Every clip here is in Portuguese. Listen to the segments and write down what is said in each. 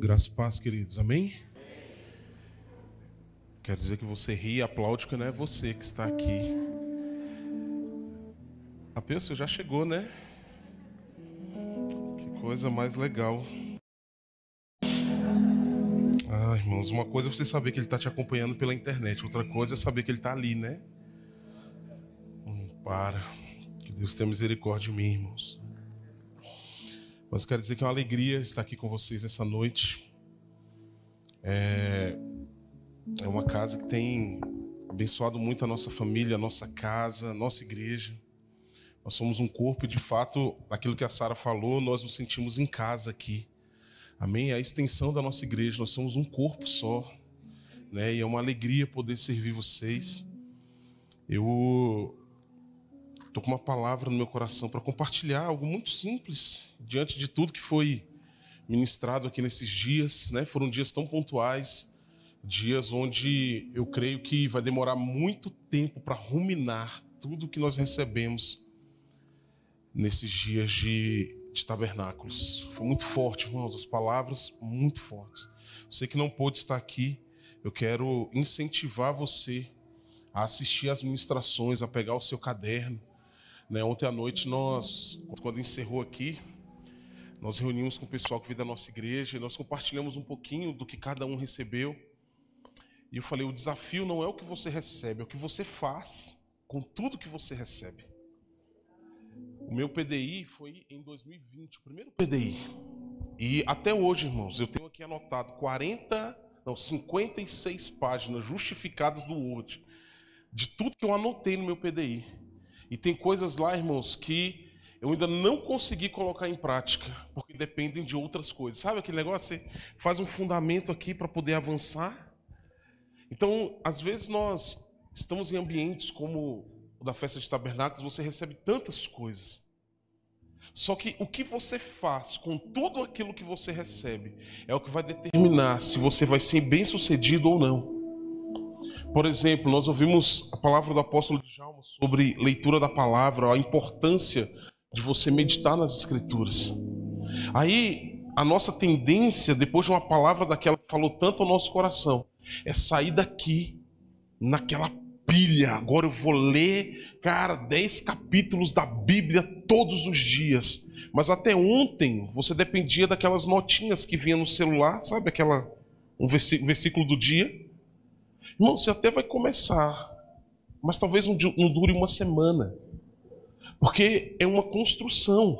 Graças e paz, queridos. Amém? Quero dizer que você ri e aplaude, que não é você que está aqui. A pessoa já chegou, né? Que coisa mais legal. Ah, irmãos, uma coisa é você saber que ele está te acompanhando pela internet, outra coisa é saber que ele está ali, né? Hum, para. Que Deus tenha misericórdia de mim, irmãos. Mas quero dizer que é uma alegria estar aqui com vocês nessa noite. É, é uma casa que tem abençoado muito a nossa família, a nossa casa, a nossa igreja. Nós somos um corpo e, de fato, aquilo que a Sara falou, nós nos sentimos em casa aqui. Amém? É a extensão da nossa igreja, nós somos um corpo só. Né? E é uma alegria poder servir vocês. Eu estou com uma palavra no meu coração para compartilhar algo muito simples, diante de tudo que foi ministrado aqui nesses dias. Né? Foram dias tão pontuais, dias onde eu creio que vai demorar muito tempo para ruminar tudo que nós recebemos nesses dias de, de tabernáculos. Foi muito forte, irmãos, as palavras muito fortes. Você que não pôde estar aqui, eu quero incentivar você a assistir às ministrações, a pegar o seu caderno, né? Ontem à noite nós, quando encerrou aqui, nós reunimos com o pessoal que veio da nossa igreja e nós compartilhamos um pouquinho do que cada um recebeu. E eu falei: o desafio não é o que você recebe, é o que você faz com tudo que você recebe. O meu PDI foi em 2020, o primeiro PDI. E até hoje, irmãos, eu tenho aqui anotado 40, não, 56 páginas justificadas do Word de tudo que eu anotei no meu PDI. E tem coisas lá, irmãos, que eu ainda não consegui colocar em prática, porque dependem de outras coisas. Sabe aquele negócio? Você faz um fundamento aqui para poder avançar. Então, às vezes nós estamos em ambientes como o da festa de tabernáculos, você recebe tantas coisas. Só que o que você faz com tudo aquilo que você recebe é o que vai determinar se você vai ser bem sucedido ou não. Por exemplo, nós ouvimos a palavra do apóstolo Djalma sobre leitura da palavra, a importância de você meditar nas escrituras. Aí, a nossa tendência, depois de uma palavra daquela que falou tanto ao nosso coração, é sair daqui naquela pilha. Agora eu vou ler, cara, dez capítulos da Bíblia todos os dias. Mas até ontem você dependia daquelas notinhas que vinha no celular, sabe aquela um versículo do dia. Irmão, você até vai começar, mas talvez não, dure uma semana, porque é uma construção.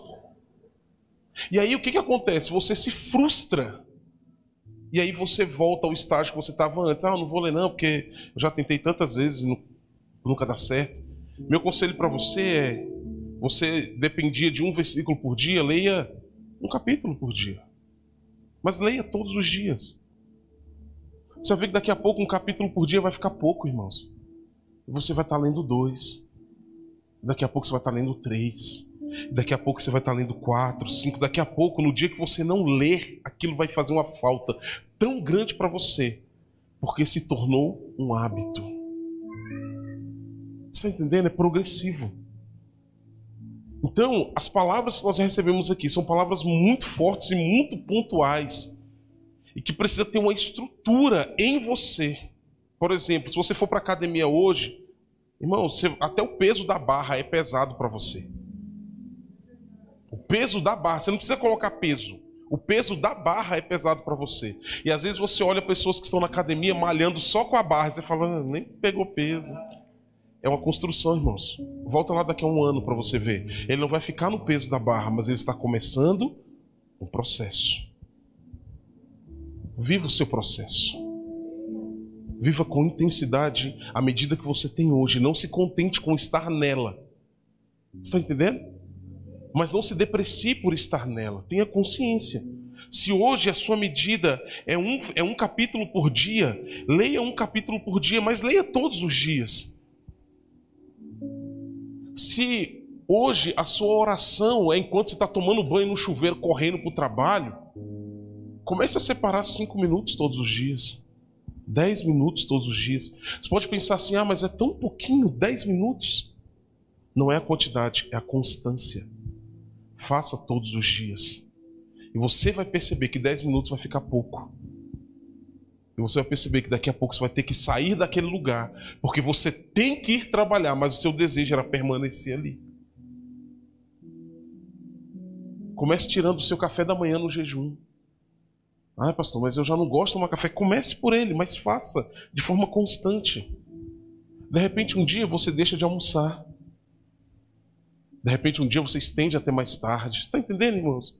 E aí o que, que acontece? Você se frustra. E aí você volta ao estágio que você estava antes. Ah, não vou ler não, porque eu já tentei tantas vezes e nunca dá certo. Meu conselho para você é: você dependia de um versículo por dia, leia um capítulo por dia. Mas leia todos os dias. Você vai ver que daqui a pouco um capítulo por dia vai ficar pouco, irmãos. Você vai estar lendo dois. Daqui a pouco você vai estar lendo três. Daqui a pouco você vai estar lendo quatro, cinco. Daqui a pouco, no dia que você não ler, aquilo vai fazer uma falta tão grande para você, porque se tornou um hábito. Está entendendo? É progressivo. Então, as palavras que nós recebemos aqui são palavras muito fortes e muito pontuais e que precisa ter uma estrutura em você. Por exemplo, se você for para a academia hoje, irmão, você, até o peso da barra é pesado para você. O peso da barra, você não precisa colocar peso. O peso da barra é pesado para você. E às vezes você olha pessoas que estão na academia malhando só com a barra, você fala, ah, nem pegou peso. É uma construção, irmãos. Volta lá daqui a um ano para você ver. Ele não vai ficar no peso da barra, mas ele está começando um processo. Viva o seu processo. Viva com intensidade a medida que você tem hoje. Não se contente com estar nela. Está entendendo? Mas não se deprecie por estar nela. Tenha consciência. Se hoje a sua medida é um, é um capítulo por dia, leia um capítulo por dia, mas leia todos os dias. Se hoje a sua oração é enquanto você está tomando banho no chuveiro, correndo para o trabalho, Comece a separar cinco minutos todos os dias. Dez minutos todos os dias. Você pode pensar assim, ah, mas é tão pouquinho, dez minutos. Não é a quantidade, é a constância. Faça todos os dias. E você vai perceber que 10 minutos vai ficar pouco. E você vai perceber que daqui a pouco você vai ter que sair daquele lugar, porque você tem que ir trabalhar, mas o seu desejo era permanecer ali. Comece tirando o seu café da manhã no jejum. Ah, pastor, mas eu já não gosto de tomar café. Comece por ele, mas faça de forma constante. De repente, um dia você deixa de almoçar. De repente, um dia você estende até mais tarde. Está entendendo, irmãos?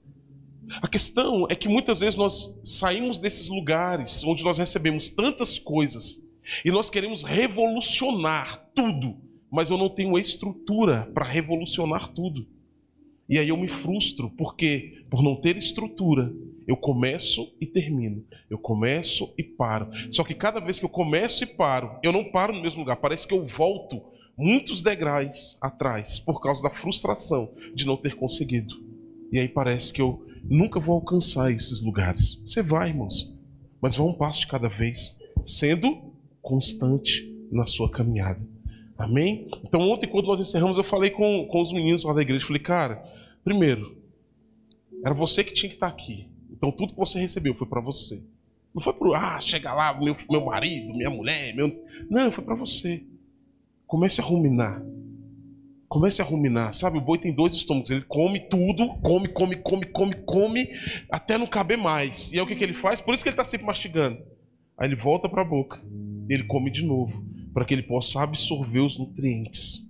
A questão é que muitas vezes nós saímos desses lugares onde nós recebemos tantas coisas e nós queremos revolucionar tudo, mas eu não tenho estrutura para revolucionar tudo. E aí eu me frustro, porque por não ter estrutura, eu começo e termino. Eu começo e paro. Só que cada vez que eu começo e paro, eu não paro no mesmo lugar. Parece que eu volto muitos degraus atrás por causa da frustração de não ter conseguido. E aí parece que eu nunca vou alcançar esses lugares. Você vai, irmãos, mas vá um passo de cada vez, sendo constante na sua caminhada. Amém? Então, ontem, quando nós encerramos, eu falei com, com os meninos lá da igreja. Falei, cara, primeiro, era você que tinha que estar aqui. Então, tudo que você recebeu foi para você. Não foi para, ah, chega lá, meu, meu marido, minha mulher, meu. Não, foi para você. Comece a ruminar. Comece a ruminar. Sabe, o boi tem dois estômagos. Ele come tudo, come, come, come, come, come, até não caber mais. E é o que, que ele faz? Por isso que ele está sempre mastigando. Aí ele volta para a boca. Ele come de novo. Para que ele possa absorver os nutrientes.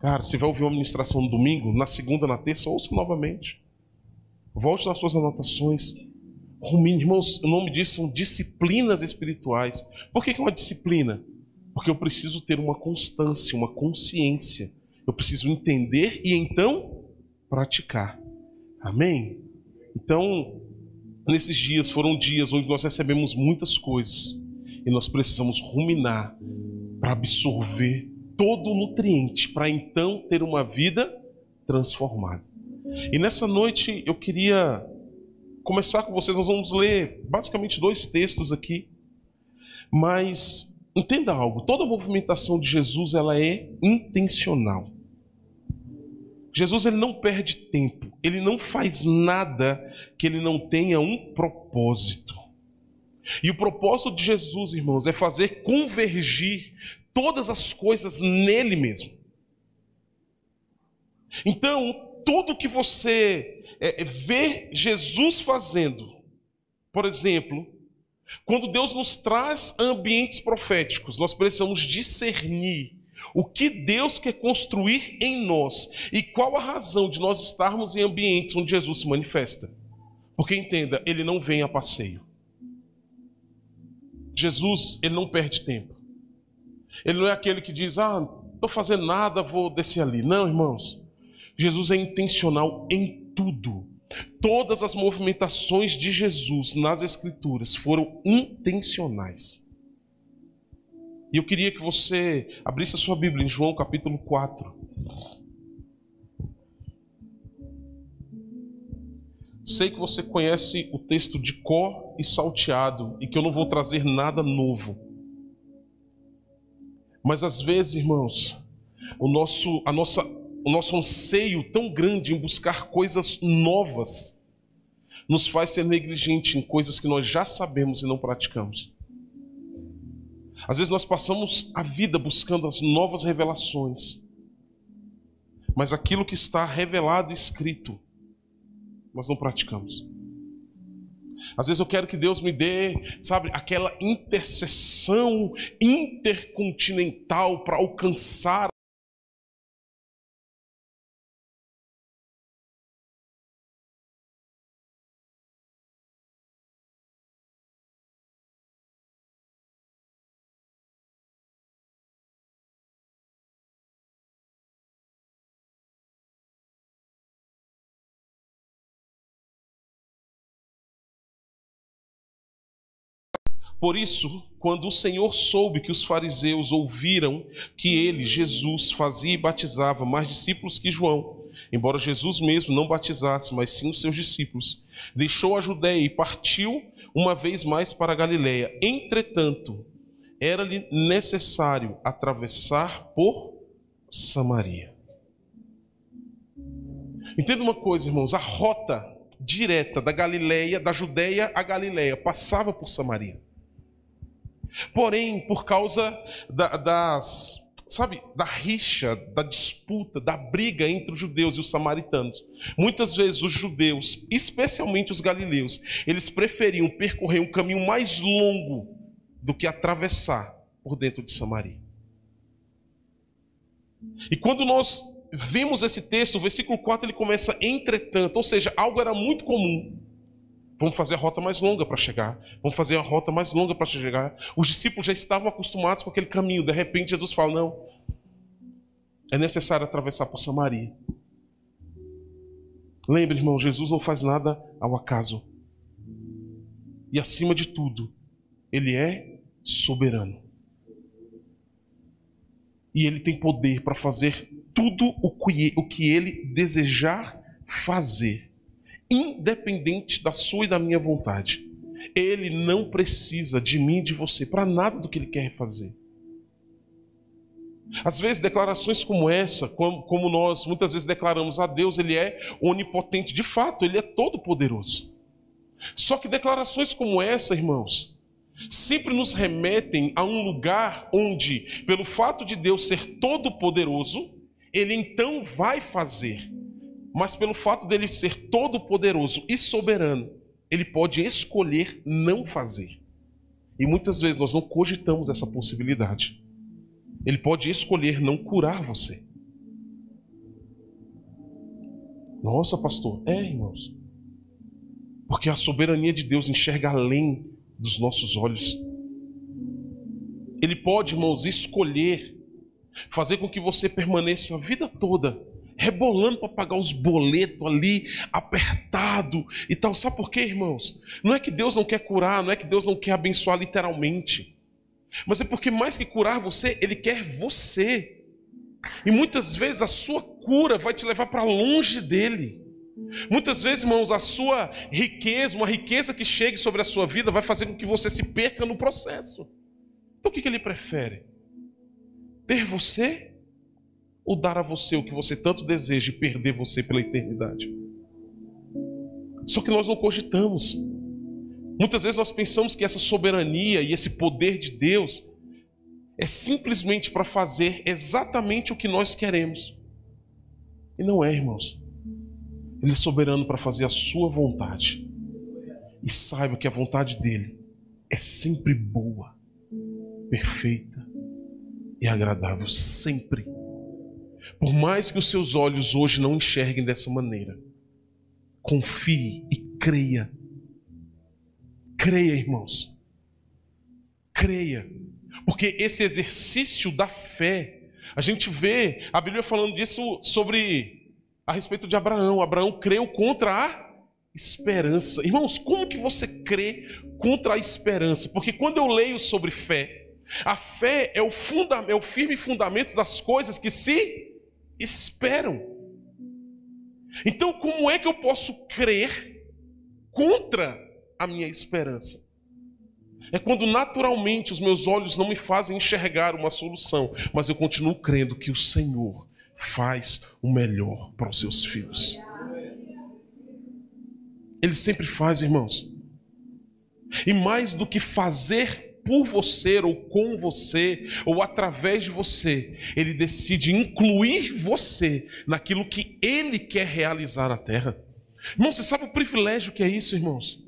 Cara, você vai ouvir uma ministração no domingo, na segunda, na terça, ouça novamente. Volte nas suas anotações. Irmãos, o nome disso são disciplinas espirituais. Por que, que é uma disciplina? Porque eu preciso ter uma constância, uma consciência eu preciso entender e então praticar. Amém? Então, nesses dias foram dias onde nós recebemos muitas coisas e nós precisamos ruminar para absorver todo o nutriente, para então ter uma vida transformada. E nessa noite eu queria começar com vocês, nós vamos ler basicamente dois textos aqui, mas entenda algo, toda movimentação de Jesus ela é intencional. Jesus ele não perde tempo, ele não faz nada que ele não tenha um propósito. E o propósito de Jesus, irmãos, é fazer convergir todas as coisas nele mesmo. Então, tudo que você é, vê Jesus fazendo, por exemplo, quando Deus nos traz ambientes proféticos, nós precisamos discernir o que Deus quer construir em nós e qual a razão de nós estarmos em ambientes onde Jesus se manifesta. Porque entenda, ele não vem a passeio. Jesus, ele não perde tempo. Ele não é aquele que diz: "Ah, não estou fazendo nada, vou descer ali". Não, irmãos. Jesus é intencional em tudo. Todas as movimentações de Jesus nas escrituras foram intencionais. E eu queria que você abrisse a sua Bíblia em João capítulo 4. Sei que você conhece o texto de có e salteado e que eu não vou trazer nada novo. Mas às vezes, irmãos, o nosso, a nossa, o nosso anseio tão grande em buscar coisas novas nos faz ser negligente em coisas que nós já sabemos e não praticamos. Às vezes nós passamos a vida buscando as novas revelações, mas aquilo que está revelado e escrito, nós não praticamos. Às vezes eu quero que Deus me dê, sabe, aquela intercessão intercontinental para alcançar Por isso, quando o Senhor soube que os fariseus ouviram que ele, Jesus, fazia e batizava mais discípulos que João, embora Jesus mesmo não batizasse, mas sim os seus discípulos, deixou a Judéia e partiu uma vez mais para a Galiléia. Entretanto, era-lhe necessário atravessar por Samaria. Entenda uma coisa, irmãos, a rota, direta da Galileia, da Judéia à Galileia, passava por Samaria. Porém, por causa da, das, sabe, da rixa, da disputa, da briga entre os judeus e os samaritanos, muitas vezes os judeus, especialmente os galileus, eles preferiam percorrer um caminho mais longo do que atravessar por dentro de Samaria. E quando nós vemos esse texto, o versículo 4 ele começa entretanto, ou seja, algo era muito comum. Vamos fazer a rota mais longa para chegar. Vamos fazer a rota mais longa para chegar. Os discípulos já estavam acostumados com aquele caminho. De repente, Jesus fala: Não, é necessário atravessar por Samaria. Lembre, irmão, Jesus não faz nada ao acaso. E acima de tudo, Ele é soberano. E Ele tem poder para fazer tudo o que, o que Ele desejar fazer independente da sua e da minha vontade. Ele não precisa de mim e de você para nada do que ele quer fazer. Às vezes, declarações como essa, como nós muitas vezes declaramos a Deus, Ele é onipotente, de fato, Ele é todo-poderoso. Só que declarações como essa, irmãos, sempre nos remetem a um lugar onde, pelo fato de Deus ser todo-poderoso, Ele então vai fazer mas pelo fato dele ser todo-poderoso e soberano, ele pode escolher não fazer. E muitas vezes nós não cogitamos essa possibilidade. Ele pode escolher não curar você. Nossa, pastor, é, irmãos. Porque a soberania de Deus enxerga além dos nossos olhos. Ele pode, irmãos, escolher fazer com que você permaneça a vida toda rebolando para pagar os boletos ali, apertado e tal. Sabe por quê, irmãos? Não é que Deus não quer curar, não é que Deus não quer abençoar literalmente, mas é porque mais que curar você, Ele quer você. E muitas vezes a sua cura vai te levar para longe dele. Muitas vezes, irmãos, a sua riqueza, uma riqueza que chegue sobre a sua vida, vai fazer com que você se perca no processo. Então o que ele prefere? Ter você ou dar a você o que você tanto deseja e perder você pela eternidade? Só que nós não cogitamos. Muitas vezes nós pensamos que essa soberania e esse poder de Deus é simplesmente para fazer exatamente o que nós queremos. E não é, irmãos. Ele é soberano para fazer a sua vontade. E saiba que a vontade dele é sempre boa, perfeita e agradável, sempre. Por mais que os seus olhos hoje não enxerguem dessa maneira, confie e creia. Creia, irmãos. Creia. Porque esse exercício da fé, a gente vê a Bíblia falando disso sobre a respeito de Abraão. Abraão creu contra a esperança. Irmãos, como que você crê contra a esperança? Porque quando eu leio sobre fé, a fé é o, funda é o firme fundamento das coisas que se esperam. Então, como é que eu posso crer contra a minha esperança? É quando naturalmente os meus olhos não me fazem enxergar uma solução, mas eu continuo crendo que o Senhor faz o melhor para os seus filhos. Ele sempre faz, irmãos. E mais do que fazer por você, ou com você, ou através de você, ele decide incluir você naquilo que ele quer realizar na terra. Irmão, você sabe o privilégio que é isso, irmãos?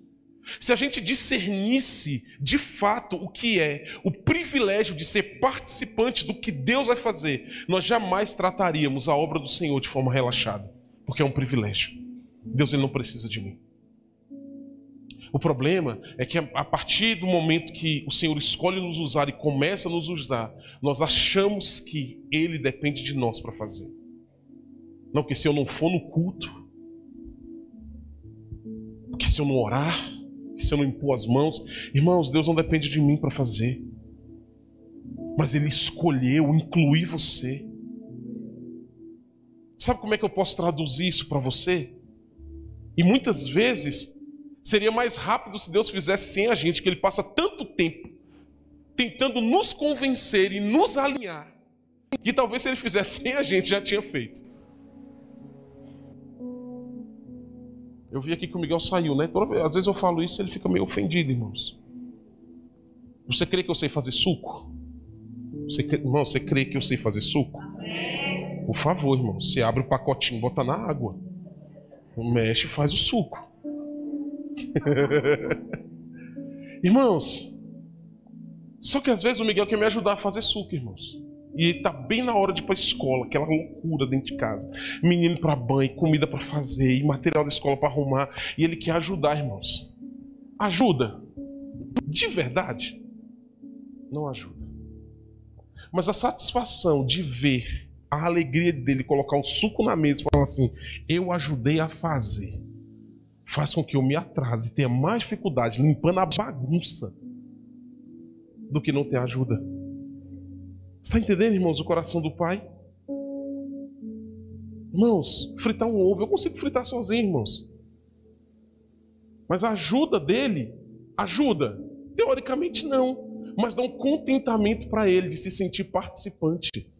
Se a gente discernisse de fato o que é o privilégio de ser participante do que Deus vai fazer, nós jamais trataríamos a obra do Senhor de forma relaxada, porque é um privilégio. Deus ele não precisa de mim. O problema é que a partir do momento que o Senhor escolhe nos usar e começa a nos usar, nós achamos que Ele depende de nós para fazer. Não, porque se eu não for no culto, porque se eu não orar, se eu não impor as mãos, irmãos, Deus não depende de mim para fazer. Mas Ele escolheu incluir você. Sabe como é que eu posso traduzir isso para você? E muitas vezes Seria mais rápido se Deus fizesse sem a gente, que Ele passa tanto tempo tentando nos convencer e nos alinhar, que talvez se Ele fizesse sem a gente já tinha feito. Eu vi aqui que o Miguel saiu, né? Toda às vezes eu falo isso e ele fica meio ofendido, irmãos. Você crê que eu sei fazer suco? Você, irmão, você crê que eu sei fazer suco? Por favor, irmão, você abre o pacotinho, bota na água. Mexe e faz o suco. irmãos, só que às vezes o Miguel quer me ajudar a fazer suco, irmãos. E tá bem na hora de ir para a escola, aquela loucura dentro de casa. Menino para banho, comida para fazer, e material da escola para arrumar. E ele quer ajudar, irmãos. Ajuda. De verdade? Não ajuda. Mas a satisfação de ver a alegria dele colocar o suco na mesa e falar assim: Eu ajudei a fazer. Faz com que eu me atrase e tenha mais dificuldade limpando a bagunça do que não ter ajuda. Está entendendo, irmãos, o coração do Pai? Irmãos, fritar um ovo, eu consigo fritar sozinho, irmãos. Mas a ajuda dele, ajuda? Teoricamente não. Mas dá um contentamento para ele de se sentir participante.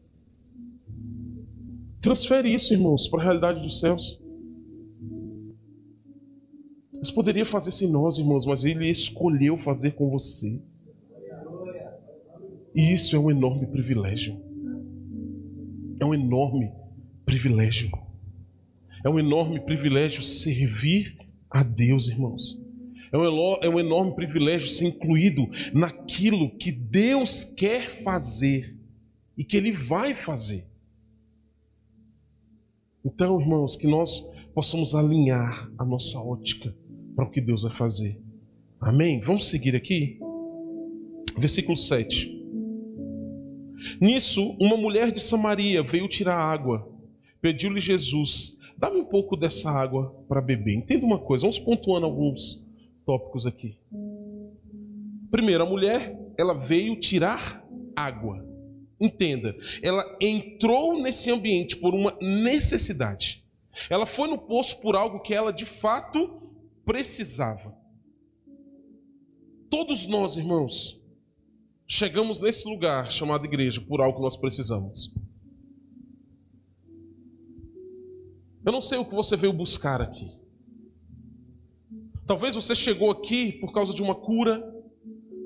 Transfere isso, irmãos, para a realidade dos céus. Deus poderia fazer sem nós, irmãos, mas Ele escolheu fazer com você. E isso é um enorme privilégio. É um enorme privilégio. É um enorme privilégio servir a Deus, irmãos. É um, é enorme privilégio ser incluído naquilo que Deus quer fazer e que Ele vai fazer. Então, irmãos, que nós possamos alinhar a nossa ótica para o que Deus vai fazer. Amém? Vamos seguir aqui? Versículo 7. Nisso, uma mulher de Samaria veio tirar água. Pediu-lhe Jesus: Dá-me um pouco dessa água para beber. Entenda uma coisa, vamos pontuando alguns tópicos aqui. Primeiro, a mulher, ela veio tirar água. Entenda, ela entrou nesse ambiente por uma necessidade. Ela foi no poço por algo que ela de fato precisava. Todos nós, irmãos, chegamos nesse lugar chamado igreja por algo que nós precisamos. Eu não sei o que você veio buscar aqui. Talvez você chegou aqui por causa de uma cura,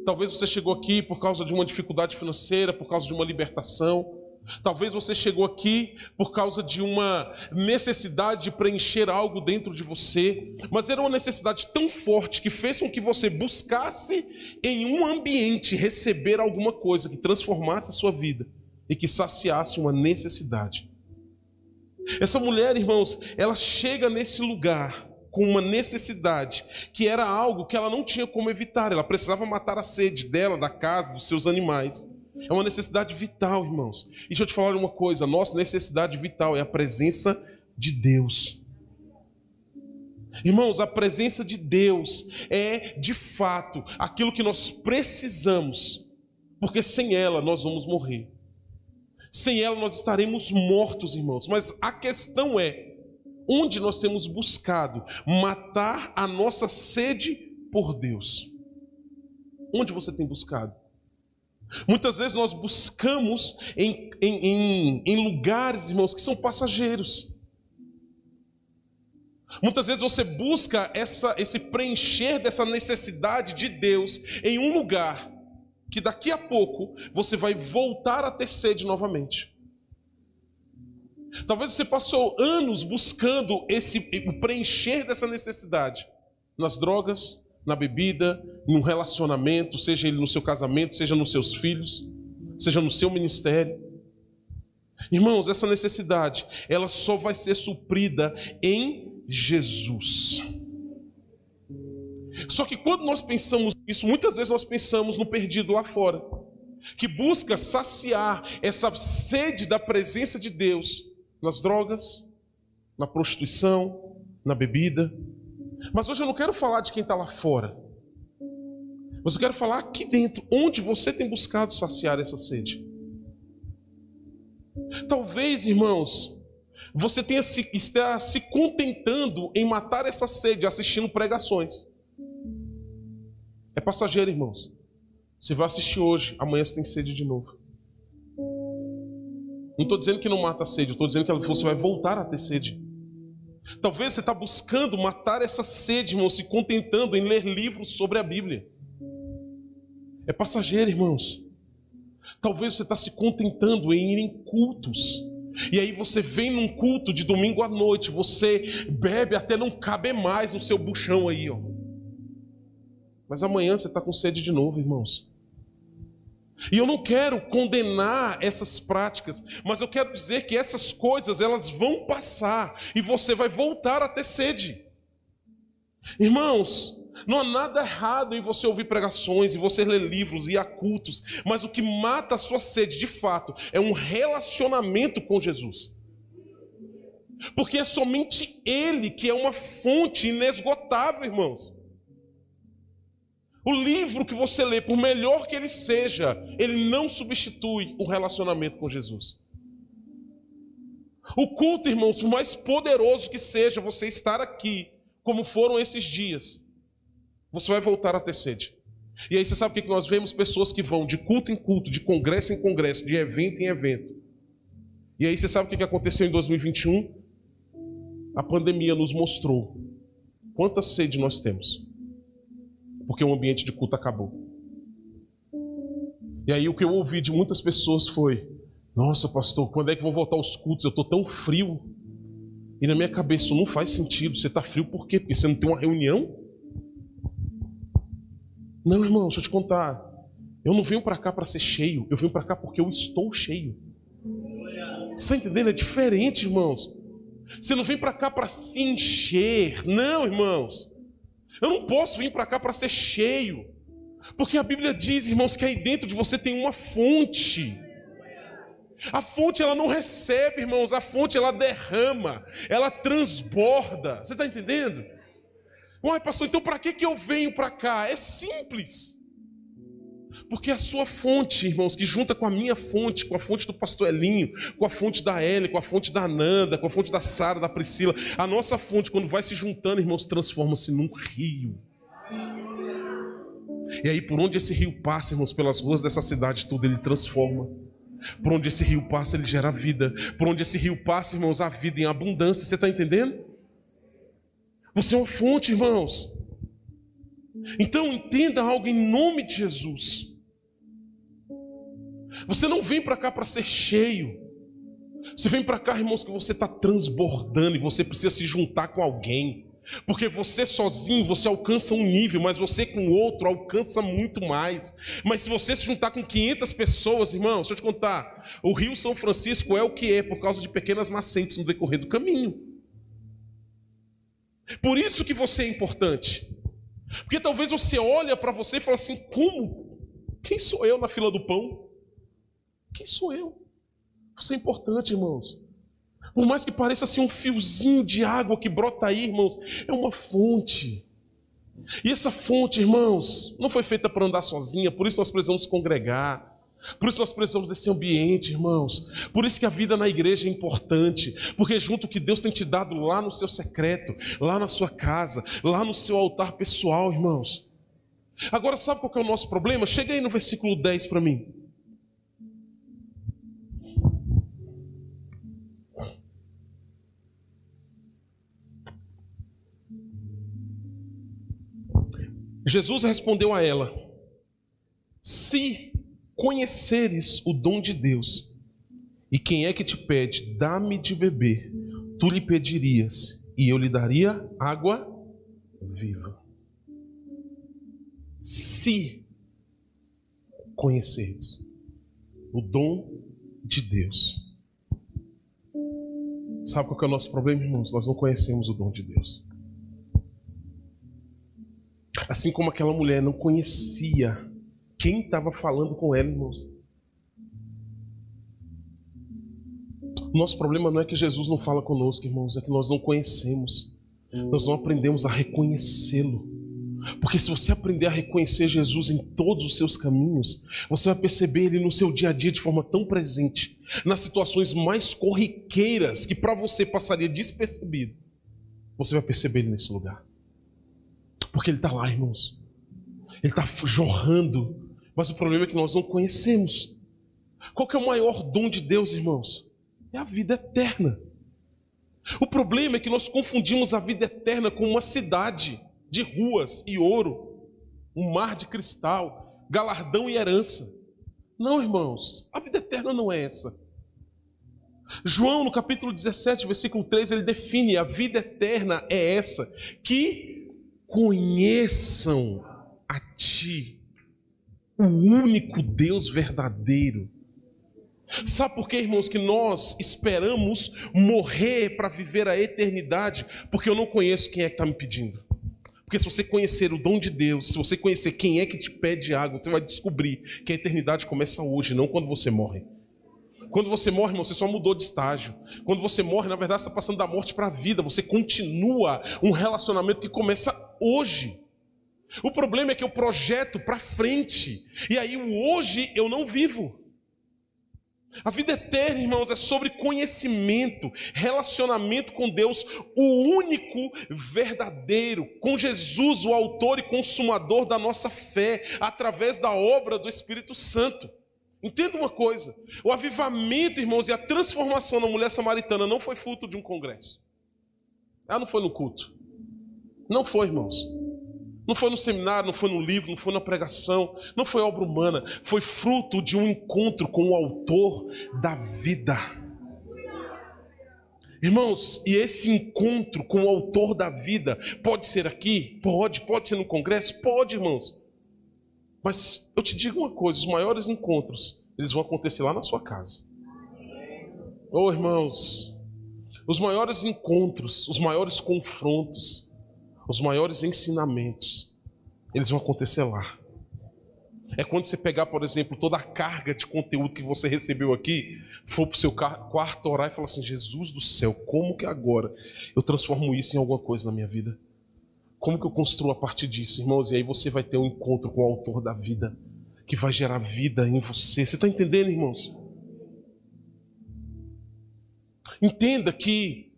talvez você chegou aqui por causa de uma dificuldade financeira, por causa de uma libertação. Talvez você chegou aqui por causa de uma necessidade de preencher algo dentro de você, mas era uma necessidade tão forte que fez com que você buscasse em um ambiente receber alguma coisa que transformasse a sua vida e que saciasse uma necessidade. Essa mulher, irmãos, ela chega nesse lugar com uma necessidade que era algo que ela não tinha como evitar, ela precisava matar a sede dela, da casa, dos seus animais. É uma necessidade vital, irmãos. E deixa eu te falar uma coisa: nossa necessidade vital é a presença de Deus. Irmãos, a presença de Deus é de fato aquilo que nós precisamos, porque sem ela nós vamos morrer. Sem ela nós estaremos mortos, irmãos. Mas a questão é: onde nós temos buscado matar a nossa sede por Deus? Onde você tem buscado? Muitas vezes nós buscamos em, em, em, em lugares, irmãos, que são passageiros. Muitas vezes você busca essa, esse preencher dessa necessidade de Deus em um lugar que daqui a pouco você vai voltar a ter sede novamente. Talvez você passou anos buscando esse o preencher dessa necessidade nas drogas, na bebida, num relacionamento, seja ele no seu casamento, seja nos seus filhos, seja no seu ministério. Irmãos, essa necessidade, ela só vai ser suprida em Jesus. Só que quando nós pensamos isso, muitas vezes nós pensamos no perdido lá fora, que busca saciar essa sede da presença de Deus nas drogas, na prostituição, na bebida, mas hoje eu não quero falar de quem está lá fora. Mas eu quero falar aqui dentro, onde você tem buscado saciar essa sede. Talvez, irmãos, você tenha se, está se contentando em matar essa sede assistindo pregações. É passageiro, irmãos. Você vai assistir hoje, amanhã você tem sede de novo. Não estou dizendo que não mata a sede, estou dizendo que você vai voltar a ter sede. Talvez você está buscando matar essa sede, irmão, se contentando em ler livros sobre a Bíblia. É passageiro, irmãos. Talvez você está se contentando em ir em cultos. E aí você vem num culto de domingo à noite, você bebe até não caber mais no seu buchão aí, ó. Mas amanhã você está com sede de novo, irmãos. E eu não quero condenar essas práticas, mas eu quero dizer que essas coisas elas vão passar e você vai voltar a ter sede. Irmãos, não há nada errado em você ouvir pregações e você ler livros e cultos, mas o que mata a sua sede, de fato, é um relacionamento com Jesus. Porque é somente Ele que é uma fonte inesgotável, irmãos. O livro que você lê, por melhor que ele seja, ele não substitui o relacionamento com Jesus. O culto, irmãos, por mais poderoso que seja você estar aqui, como foram esses dias, você vai voltar a ter sede. E aí você sabe o que nós vemos? Pessoas que vão de culto em culto, de congresso em congresso, de evento em evento. E aí você sabe o que aconteceu em 2021? A pandemia nos mostrou quanta sede nós temos. Porque o ambiente de culto acabou. E aí o que eu ouvi de muitas pessoas foi: Nossa, pastor, quando é que vão voltar os cultos? Eu estou tão frio. E na minha cabeça não faz sentido. Você está frio por quê? Porque você não tem uma reunião? Não, irmão, deixa eu te contar. Eu não venho para cá para ser cheio, eu venho para cá porque eu estou cheio. Você está entendendo? É diferente, irmãos. Você não vem para cá para se encher. Não, irmãos. Eu não posso vir para cá para ser cheio. Porque a Bíblia diz, irmãos, que aí dentro de você tem uma fonte. A fonte ela não recebe, irmãos, a fonte ela derrama, ela transborda. Você está entendendo? Uai, pastor, então para que, que eu venho para cá? É simples. Porque a sua fonte, irmãos, que junta com a minha fonte, com a fonte do pastor Elinho, com a fonte da Ellen, com a fonte da Ananda, com a fonte da Sara, da Priscila, a nossa fonte, quando vai se juntando, irmãos, transforma-se num rio. E aí, por onde esse rio passa, irmãos, pelas ruas dessa cidade, tudo ele transforma. Por onde esse rio passa, ele gera vida. Por onde esse rio passa, irmãos, a vida em abundância. Você está entendendo? Você é uma fonte, irmãos. Então entenda algo em nome de Jesus. Você não vem para cá para ser cheio. Você vem para cá, irmãos, que você está transbordando e você precisa se juntar com alguém. Porque você sozinho você alcança um nível, mas você com outro alcança muito mais. Mas se você se juntar com 500 pessoas, irmãos, deixa eu te contar, o Rio São Francisco é o que é por causa de pequenas nascentes no decorrer do caminho. Por isso que você é importante. Porque talvez você olha para você e fala assim: como? Quem sou eu na fila do pão? Quem sou eu? Você é importante, irmãos. Por mais que pareça assim um fiozinho de água que brota aí, irmãos, é uma fonte. E essa fonte, irmãos, não foi feita para andar sozinha, por isso nós precisamos congregar. Por isso nós precisamos desse ambiente, irmãos. Por isso que a vida na igreja é importante. Porque junto que Deus tem te dado lá no seu secreto, lá na sua casa, lá no seu altar pessoal, irmãos. Agora, sabe qual é o nosso problema? Chega aí no versículo 10 para mim. Jesus respondeu a ela: Se conheceres o dom de Deus, e quem é que te pede, dá-me de beber, tu lhe pedirias, e eu lhe daria água viva. Se conheceres o dom de Deus. Sabe qual é o nosso problema, irmãos? Nós não conhecemos o dom de Deus. Assim como aquela mulher não conhecia quem estava falando com ela, irmãos. Nosso problema não é que Jesus não fala conosco, irmãos, é que nós não conhecemos. Nós não aprendemos a reconhecê-lo. Porque se você aprender a reconhecer Jesus em todos os seus caminhos, você vai perceber ele no seu dia a dia de forma tão presente, nas situações mais corriqueiras que para você passaria despercebido. Você vai perceber ele nesse lugar. Porque ele está lá, irmãos. Ele está jorrando mas o problema é que nós não conhecemos. Qual que é o maior dom de Deus, irmãos? É a vida eterna. O problema é que nós confundimos a vida eterna com uma cidade de ruas e ouro, um mar de cristal, galardão e herança. Não, irmãos, a vida eterna não é essa. João, no capítulo 17, versículo 3, ele define: a vida eterna é essa, que conheçam a Ti, o único Deus verdadeiro. Sabe por que, irmãos, que nós esperamos morrer para viver a eternidade? Porque eu não conheço quem é que está me pedindo. Porque se você conhecer o dom de Deus, se você conhecer quem é que te pede água, você vai descobrir que a eternidade começa hoje, não quando você morre. Quando você morre, irmão, você só mudou de estágio. Quando você morre, na verdade, você está passando da morte para a vida. Você continua um relacionamento que começa hoje. O problema é que eu projeto para frente. E aí, o hoje eu não vivo. A vida eterna, irmãos, é sobre conhecimento, relacionamento com Deus, o único verdadeiro, com Jesus, o autor e consumador da nossa fé, através da obra do Espírito Santo. Entenda uma coisa: o avivamento, irmãos, e a transformação na mulher samaritana não foi fruto de um congresso. Ela não foi no culto. Não foi, irmãos. Não foi no seminário, não foi no livro, não foi na pregação, não foi obra humana. Foi fruto de um encontro com o autor da vida. Irmãos, e esse encontro com o autor da vida pode ser aqui? Pode. Pode ser no congresso? Pode, irmãos. Mas eu te digo uma coisa: os maiores encontros, eles vão acontecer lá na sua casa. Oh, irmãos, os maiores encontros, os maiores confrontos, os maiores ensinamentos, eles vão acontecer lá. É quando você pegar, por exemplo, toda a carga de conteúdo que você recebeu aqui, for para o seu quarto orar e falar assim: Jesus do céu, como que agora eu transformo isso em alguma coisa na minha vida? Como que eu construo a partir disso, irmãos? E aí você vai ter um encontro com o autor da vida, que vai gerar vida em você. Você está entendendo, irmãos? Entenda que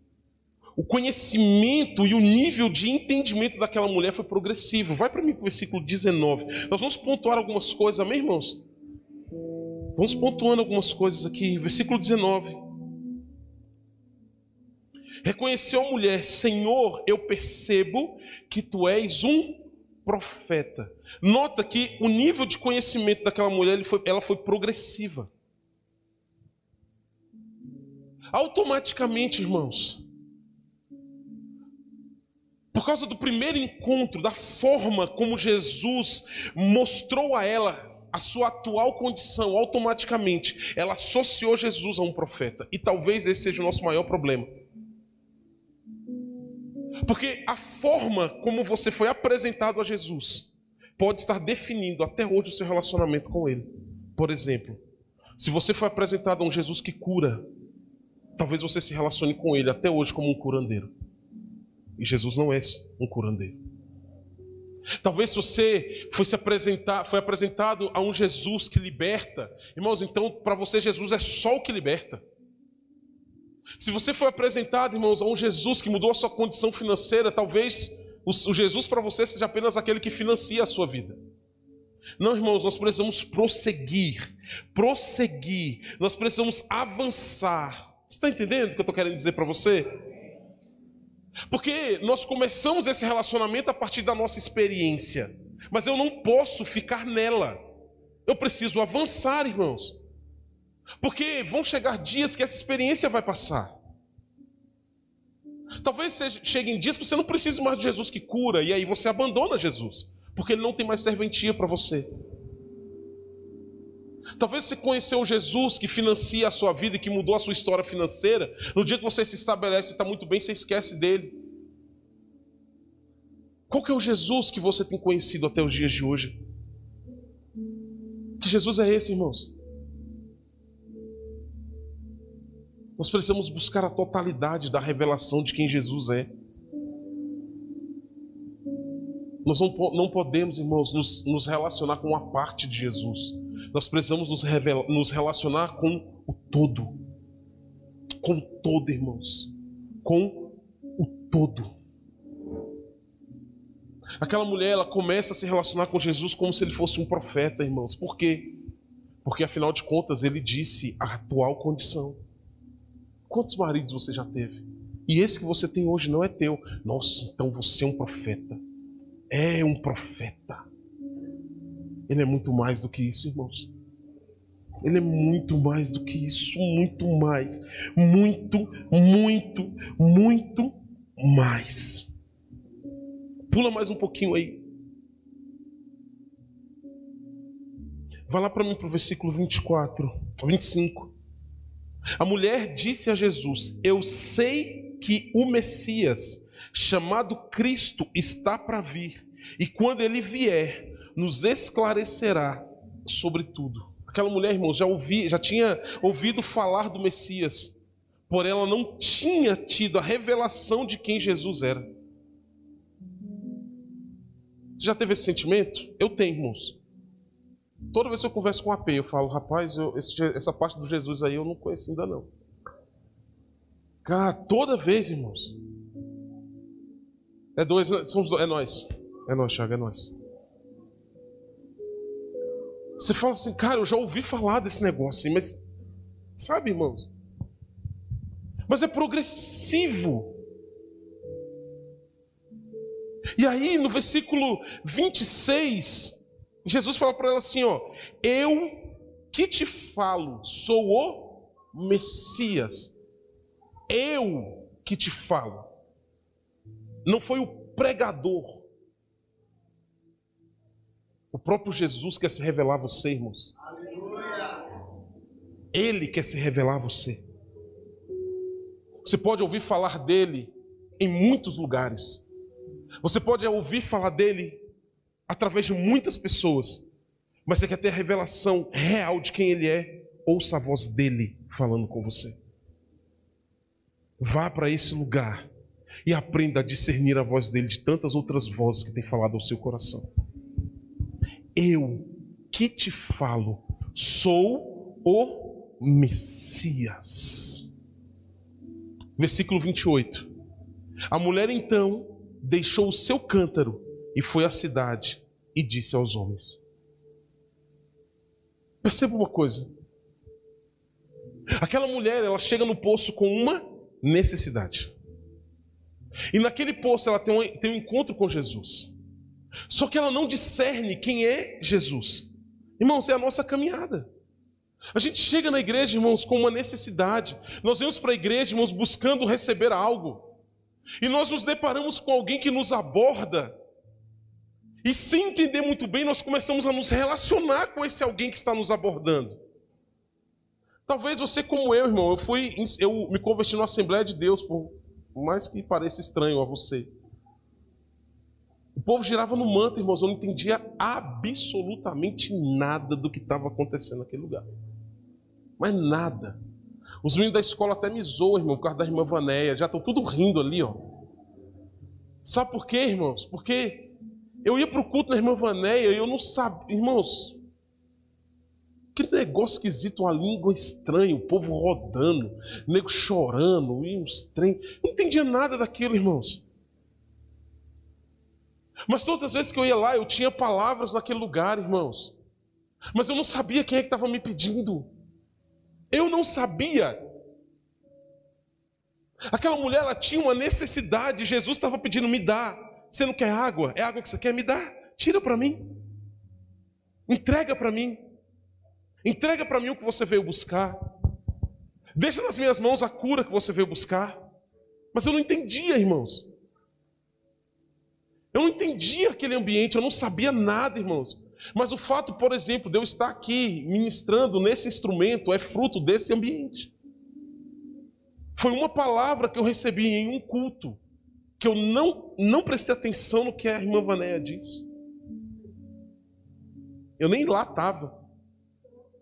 o conhecimento e o nível de entendimento daquela mulher foi progressivo. Vai para mim para o versículo 19. Nós vamos pontuar algumas coisas, amém, irmãos? Vamos pontuando algumas coisas aqui. Versículo 19. Reconheceu a mulher: Senhor, eu percebo que tu és um profeta. Nota que o nível de conhecimento daquela mulher foi, ela foi progressiva. Automaticamente, irmãos, por causa do primeiro encontro, da forma como Jesus mostrou a ela a sua atual condição, automaticamente, ela associou Jesus a um profeta. E talvez esse seja o nosso maior problema. Porque a forma como você foi apresentado a Jesus pode estar definindo até hoje o seu relacionamento com Ele. Por exemplo, se você foi apresentado a um Jesus que cura, talvez você se relacione com Ele até hoje como um curandeiro. E Jesus não é um curandeiro. Talvez você foi, se apresentar, foi apresentado a um Jesus que liberta, irmãos, então para você Jesus é só o que liberta. Se você foi apresentado, irmãos, a um Jesus que mudou a sua condição financeira, talvez o Jesus para você seja apenas aquele que financia a sua vida. Não, irmãos, nós precisamos prosseguir, prosseguir, nós precisamos avançar. Você está entendendo o que eu estou querendo dizer para você? Porque nós começamos esse relacionamento a partir da nossa experiência, mas eu não posso ficar nela, eu preciso avançar, irmãos. Porque vão chegar dias que essa experiência vai passar. Talvez cheguem dias que você não precise mais de Jesus que cura, e aí você abandona Jesus, porque ele não tem mais serventia para você. Talvez você conheceu Jesus que financia a sua vida e que mudou a sua história financeira. No dia que você se estabelece e está muito bem, você esquece dele. Qual que é o Jesus que você tem conhecido até os dias de hoje? Que Jesus é esse, irmãos? Nós precisamos buscar a totalidade da revelação de quem Jesus é. Nós não, não podemos, irmãos, nos, nos, relacionar com uma parte de Jesus. Nós precisamos nos, revela, nos relacionar com o todo. Com o todo, irmãos. Com o todo. Aquela mulher, ela começa a se relacionar com Jesus como se ele fosse um profeta, irmãos. Por quê? Porque afinal de contas ele disse a atual condição. Quantos maridos você já teve? E esse que você tem hoje não é teu. Nossa, então você é um profeta. É um profeta. Ele é muito mais do que isso, irmãos. Ele é muito mais do que isso, muito mais. Muito, muito, muito mais. Pula mais um pouquinho aí. Vai lá para mim para o versículo 24, 25. A mulher disse a Jesus: Eu sei que o Messias, chamado Cristo, está para vir, e quando ele vier, nos esclarecerá sobre tudo. Aquela mulher, irmão, já ouvi, já tinha ouvido falar do Messias, porém ela não tinha tido a revelação de quem Jesus era. Você já teve esse sentimento? Eu tenho, irmãos. Toda vez que eu converso com a AP, eu falo, rapaz, eu, esse, essa parte do Jesus aí eu não conheço ainda não. Cara, toda vez, irmãos. É dois, somos dois, é nós. É nós, Thiago, é nós. Você fala assim, cara, eu já ouvi falar desse negócio, mas sabe, irmãos? Mas é progressivo. E aí, no versículo 26, Jesus fala para ela assim: ó, eu que te falo, sou o Messias. Eu que te falo. Não foi o pregador. O próprio Jesus quer se revelar a você, irmãos. Ele quer se revelar a você. Você pode ouvir falar dele em muitos lugares. Você pode ouvir falar dele através de muitas pessoas, mas você quer ter a revelação real de quem ele é, ouça a voz dele falando com você. Vá para esse lugar e aprenda a discernir a voz dele de tantas outras vozes que tem falado ao seu coração. Eu que te falo, sou o Messias. Versículo 28. A mulher então deixou o seu cântaro e foi à cidade e disse aos homens. Perceba uma coisa. Aquela mulher, ela chega no poço com uma necessidade. E naquele poço ela tem um, tem um encontro com Jesus. Só que ela não discerne quem é Jesus. Irmãos, é a nossa caminhada. A gente chega na igreja, irmãos, com uma necessidade. Nós vamos para a igreja, irmãos, buscando receber algo. E nós nos deparamos com alguém que nos aborda e sem entender muito bem, nós começamos a nos relacionar com esse alguém que está nos abordando. Talvez você, como eu, irmão, eu fui, eu me converti na Assembleia de Deus, por mais que pareça estranho a você. O povo girava no manto, irmãos, eu não entendia absolutamente nada do que estava acontecendo naquele lugar. Mas nada. Os meninos da escola até me zoam, irmão, por causa da irmã Vanéia. Já estão tudo rindo ali, ó. Sabe por quê, irmãos? Porque eu ia para o culto da irmã Vanéia e eu não sabia, irmãos, que negócio esquisito, uma língua estranha, o povo rodando, nego chorando, e uns trem. Não entendia nada daquilo, irmãos. Mas todas as vezes que eu ia lá, eu tinha palavras naquele lugar, irmãos. Mas eu não sabia quem é que estava me pedindo. Eu não sabia. Aquela mulher, ela tinha uma necessidade, Jesus estava pedindo, me dá. Você não quer água? É água que você quer? Me dá. Tira para mim. Entrega para mim. Entrega para mim o que você veio buscar. Deixa nas minhas mãos a cura que você veio buscar. Mas eu não entendia, irmãos. Eu não entendia aquele ambiente, eu não sabia nada, irmãos. Mas o fato, por exemplo, de eu estar aqui ministrando nesse instrumento é fruto desse ambiente. Foi uma palavra que eu recebi em um culto que eu não, não prestei atenção no que a irmã Vanéia disse. Eu nem lá estava.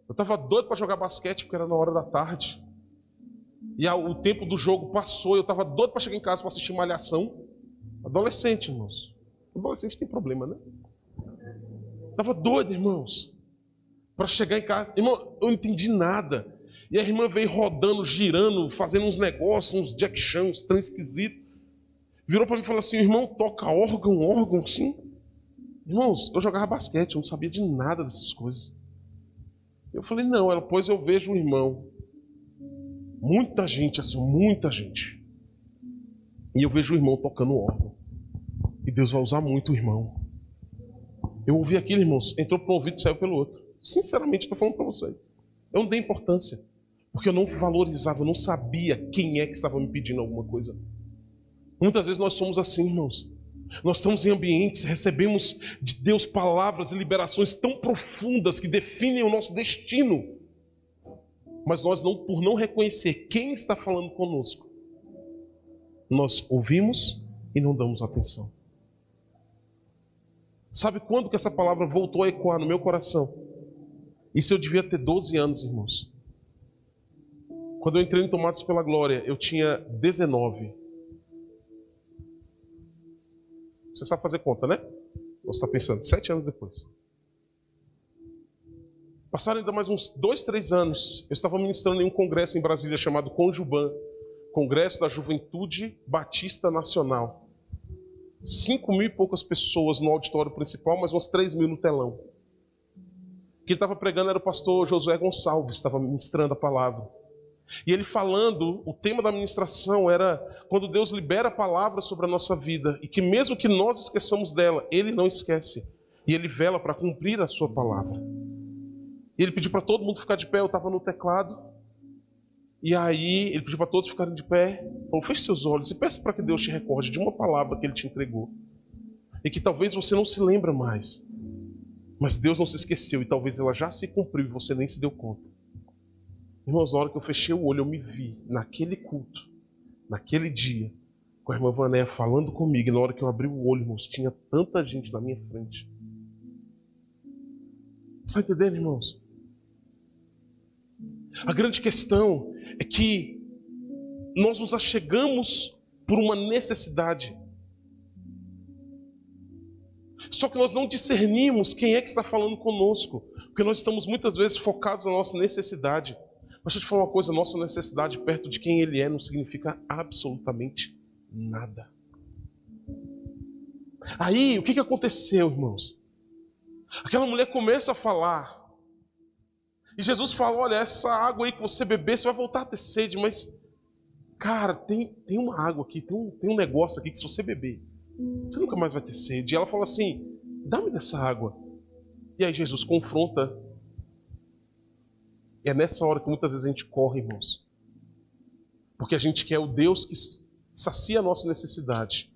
Eu estava doido para jogar basquete porque era na hora da tarde. E o tempo do jogo passou, eu estava doido para chegar em casa para assistir malhação. Adolescente, irmãos. Adolescente tem problema, né? Estava doido, irmãos. Para chegar em casa. Irmão, eu não entendi nada. E a irmã veio rodando, girando, fazendo uns negócios, uns jack chan, uns trem esquisitos virou para mim e falou assim: irmão, toca órgão, órgão, sim. Irmãos, eu jogava basquete, eu não sabia de nada dessas coisas. Eu falei: não, ela, pois eu vejo um irmão. Muita gente, assim, muita gente. E eu vejo o irmão tocando órgão. E Deus vai usar muito o irmão. Eu ouvi aquilo, irmãos, entrou para um ouvido e saiu pelo outro. Sinceramente, estou falando para vocês. Eu não dei importância. Porque eu não valorizava, eu não sabia quem é que estava me pedindo alguma coisa. Muitas vezes nós somos assim, irmãos. Nós estamos em ambientes, recebemos de Deus palavras e liberações tão profundas que definem o nosso destino. Mas nós não, por não reconhecer quem está falando conosco, nós ouvimos e não damos atenção. Sabe quando que essa palavra voltou a ecoar no meu coração? Isso eu devia ter 12 anos, irmãos. Quando eu entrei em Tomates pela Glória, eu tinha 19. Você sabe fazer conta, né? Você está pensando, sete anos depois. Passaram ainda mais uns dois, três anos. Eu estava ministrando em um congresso em Brasília chamado Conjuban Congresso da Juventude Batista Nacional. Cinco mil e poucas pessoas no auditório principal, mas umas três mil no telão. Quem estava pregando era o pastor Josué Gonçalves, estava ministrando a palavra. E ele falando, o tema da ministração era quando Deus libera a palavra sobre a nossa vida e que mesmo que nós esqueçamos dela, ele não esquece. E ele vela para cumprir a sua palavra. E ele pediu para todo mundo ficar de pé, eu estava no teclado. E aí ele pediu para todos ficarem de pé. Falou: feche seus olhos e peça para que Deus te recorde de uma palavra que ele te entregou. E que talvez você não se lembra mais. Mas Deus não se esqueceu e talvez ela já se cumpriu e você nem se deu conta. Irmãos, na hora que eu fechei o olho, eu me vi naquele culto, naquele dia, com a irmã Vanéia falando comigo. E na hora que eu abri o olho, irmãos, tinha tanta gente na minha frente. Está entendendo, irmãos? A grande questão é que nós nos achegamos por uma necessidade. Só que nós não discernimos quem é que está falando conosco, porque nós estamos muitas vezes focados na nossa necessidade. Mas deixa eu te falar uma coisa: nossa necessidade perto de quem Ele é não significa absolutamente nada. Aí, o que, que aconteceu, irmãos? Aquela mulher começa a falar. E Jesus fala: Olha, essa água aí que você beber, você vai voltar a ter sede, mas, cara, tem, tem uma água aqui, tem um, tem um negócio aqui que se você beber, você nunca mais vai ter sede. E ela fala assim: Dá-me dessa água. E aí Jesus confronta e é nessa hora que muitas vezes a gente corre, irmãos. Porque a gente quer o Deus que sacia a nossa necessidade.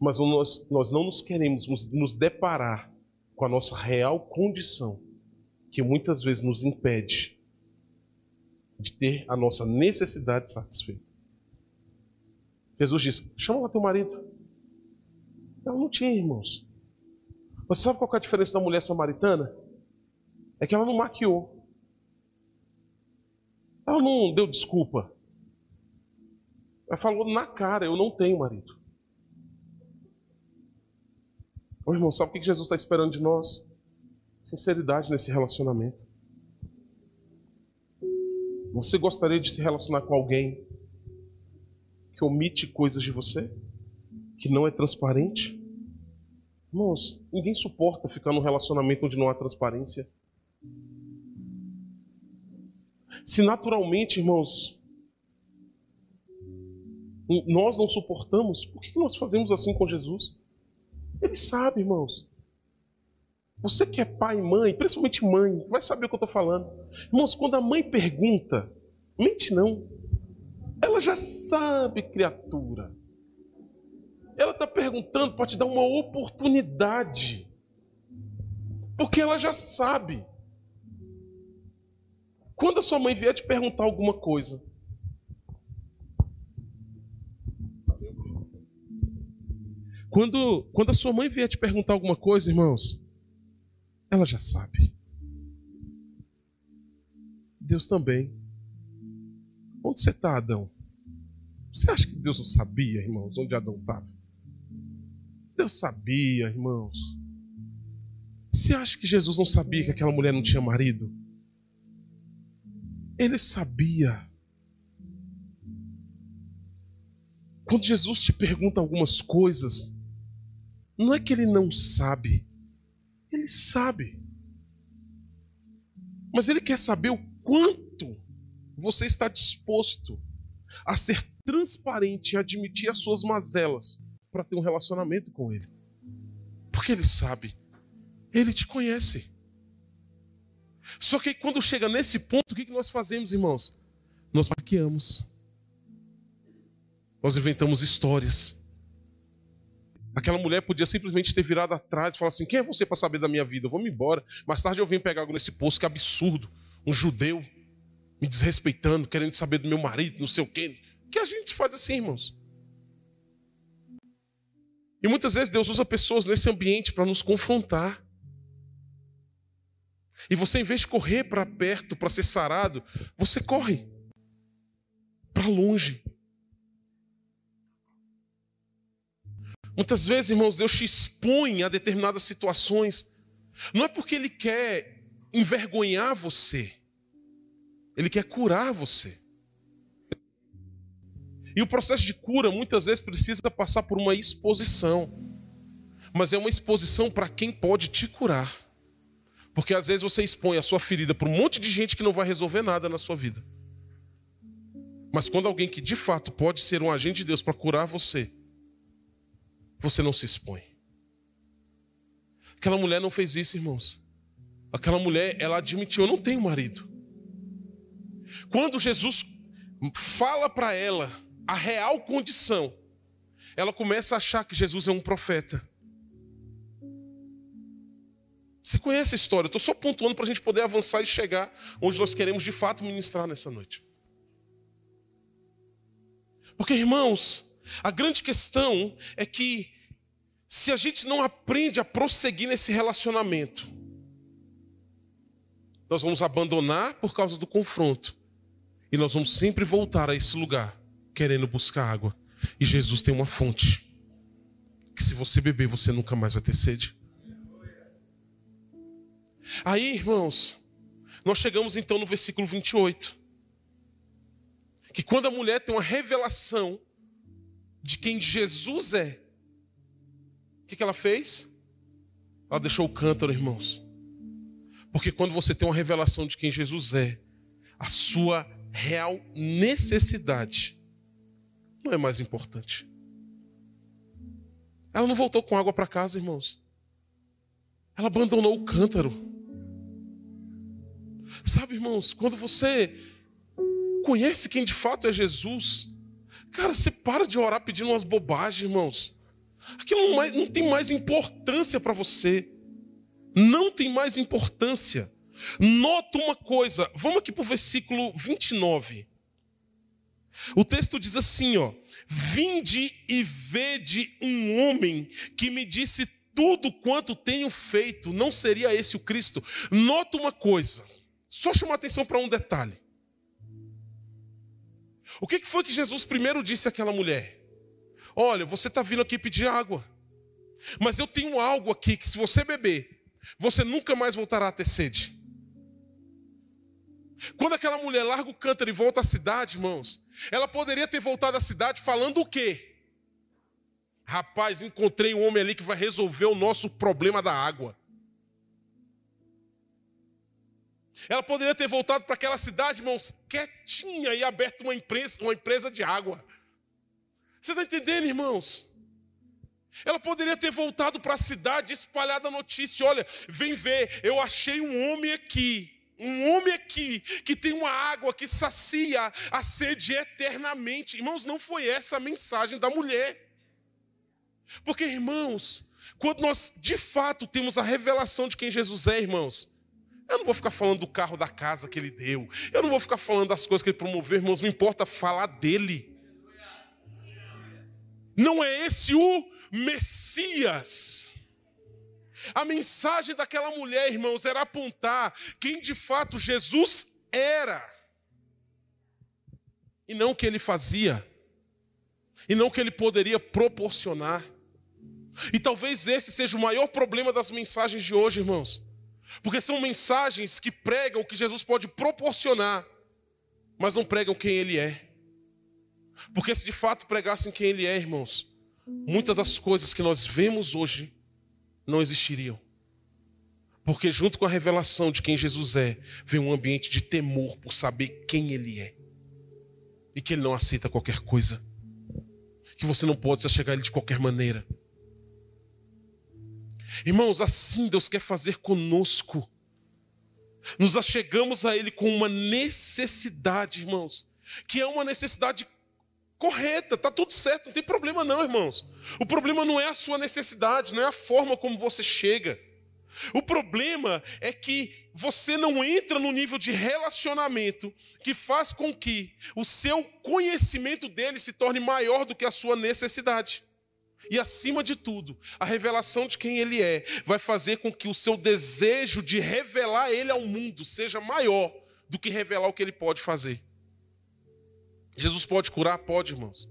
Mas nós, nós não nos queremos nos, nos deparar com a nossa real condição, que muitas vezes nos impede de ter a nossa necessidade satisfeita. Jesus disse: chama lá teu marido. Ela não tinha, irmãos. Você sabe qual é a diferença da mulher samaritana? é que ela não maquiou. Ela não deu desculpa. Ela falou na cara: Eu não tenho marido. Ô irmão, sabe o que Jesus está esperando de nós? Sinceridade nesse relacionamento. Você gostaria de se relacionar com alguém que omite coisas de você? Que não é transparente? Irmãos, ninguém suporta ficar num relacionamento onde não há transparência. Se naturalmente, irmãos, nós não suportamos, por que nós fazemos assim com Jesus? Ele sabe, irmãos. Você que é pai e mãe, principalmente mãe, vai saber o que eu estou falando. Irmãos, quando a mãe pergunta, mente não. Ela já sabe, criatura. Ela está perguntando para te dar uma oportunidade. Porque ela já sabe. Quando a sua mãe vier te perguntar alguma coisa, Quando, quando a sua mãe vier te perguntar alguma coisa, irmãos, ela já sabe. Deus também. Onde você está, Adão? Você acha que Deus não sabia, irmãos, onde Adão estava? Deus sabia, irmãos. Você acha que Jesus não sabia que aquela mulher não tinha marido? Ele sabia. Quando Jesus te pergunta algumas coisas, não é que ele não sabe, ele sabe. Mas ele quer saber o quanto você está disposto a ser transparente em admitir as suas mazelas para ter um relacionamento com Ele. Porque Ele sabe, Ele te conhece. Só que quando chega nesse ponto, o que nós fazemos, irmãos? Nós maquiamos. Nós inventamos histórias. Aquela mulher podia simplesmente ter virado atrás e falar assim: quem é você para saber da minha vida? Vamos embora. Mais tarde eu vim pegar algo nesse poço, que absurdo. Um judeu me desrespeitando, querendo saber do meu marido, não sei o quê. Que a gente faz assim, irmãos. E muitas vezes Deus usa pessoas nesse ambiente para nos confrontar. E você, em vez de correr para perto para ser sarado, você corre para longe. Muitas vezes, irmãos, Deus te expõe a determinadas situações. Não é porque Ele quer envergonhar você, Ele quer curar você. E o processo de cura muitas vezes precisa passar por uma exposição, mas é uma exposição para quem pode te curar. Porque às vezes você expõe a sua ferida para um monte de gente que não vai resolver nada na sua vida. Mas quando alguém que de fato pode ser um agente de Deus para curar você, você não se expõe. Aquela mulher não fez isso, irmãos. Aquela mulher, ela admitiu: Eu não tenho marido. Quando Jesus fala para ela a real condição, ela começa a achar que Jesus é um profeta. Você conhece a história, estou só pontuando para a gente poder avançar e chegar onde nós queremos de fato ministrar nessa noite. Porque, irmãos, a grande questão é que se a gente não aprende a prosseguir nesse relacionamento, nós vamos abandonar por causa do confronto. E nós vamos sempre voltar a esse lugar querendo buscar água. E Jesus tem uma fonte. Que se você beber, você nunca mais vai ter sede. Aí, irmãos, nós chegamos então no versículo 28. Que quando a mulher tem uma revelação de quem Jesus é, o que, ela fez? Ela deixou o cântaro, irmãos. Porque quando você tem uma revelação de quem Jesus é, a sua real necessidade não é mais importante. Ela não voltou com água para casa, irmãos. Ela abandonou o cântaro. Sabe, irmãos, quando você conhece quem de fato é Jesus, cara, você para de orar pedindo umas bobagens, irmãos. Aquilo não, mais, não tem mais importância para você. Não tem mais importância. Nota uma coisa, vamos aqui para o versículo 29. O texto diz assim, ó: Vinde e vede um homem que me disse tudo quanto tenho feito, não seria esse o Cristo? Nota uma coisa, só chamar atenção para um detalhe. O que foi que Jesus primeiro disse àquela mulher? Olha, você está vindo aqui pedir água, mas eu tenho algo aqui que se você beber, você nunca mais voltará a ter sede. Quando aquela mulher larga o cântaro e volta à cidade, irmãos, ela poderia ter voltado à cidade falando o quê? Rapaz, encontrei um homem ali que vai resolver o nosso problema da água. Ela poderia ter voltado para aquela cidade, irmãos, quietinha e aberto uma empresa, uma empresa de água. Você está entendendo, irmãos? Ela poderia ter voltado para a cidade e espalhado a notícia: olha, vem ver, eu achei um homem aqui um homem aqui que tem uma água que sacia a sede eternamente. Irmãos, não foi essa a mensagem da mulher. Porque, irmãos, quando nós de fato temos a revelação de quem Jesus é, irmãos, eu não vou ficar falando do carro da casa que ele deu, eu não vou ficar falando das coisas que ele promoveu, irmãos, não importa falar dele. Não é esse o Messias. A mensagem daquela mulher, irmãos, era apontar quem de fato Jesus era. E não o que ele fazia. E não o que ele poderia proporcionar. E talvez esse seja o maior problema das mensagens de hoje, irmãos. Porque são mensagens que pregam o que Jesus pode proporcionar, mas não pregam quem ele é. Porque se de fato pregassem quem ele é, irmãos, muitas das coisas que nós vemos hoje não existiriam. Porque junto com a revelação de quem Jesus é, vem um ambiente de temor por saber quem Ele é. e que Ele não aceita qualquer coisa, que você não pode se chegar a Ele de qualquer maneira. Irmãos, assim Deus quer fazer conosco. Nos achegamos a Ele com uma necessidade, irmãos, que é uma necessidade correta, tá tudo certo, não tem problema não, irmãos. O problema não é a sua necessidade, não é a forma como você chega. O problema é que você não entra no nível de relacionamento que faz com que o seu conhecimento dele se torne maior do que a sua necessidade. E acima de tudo, a revelação de quem ele é vai fazer com que o seu desejo de revelar ele ao mundo seja maior do que revelar o que ele pode fazer. Jesus pode curar? Pode, irmãos.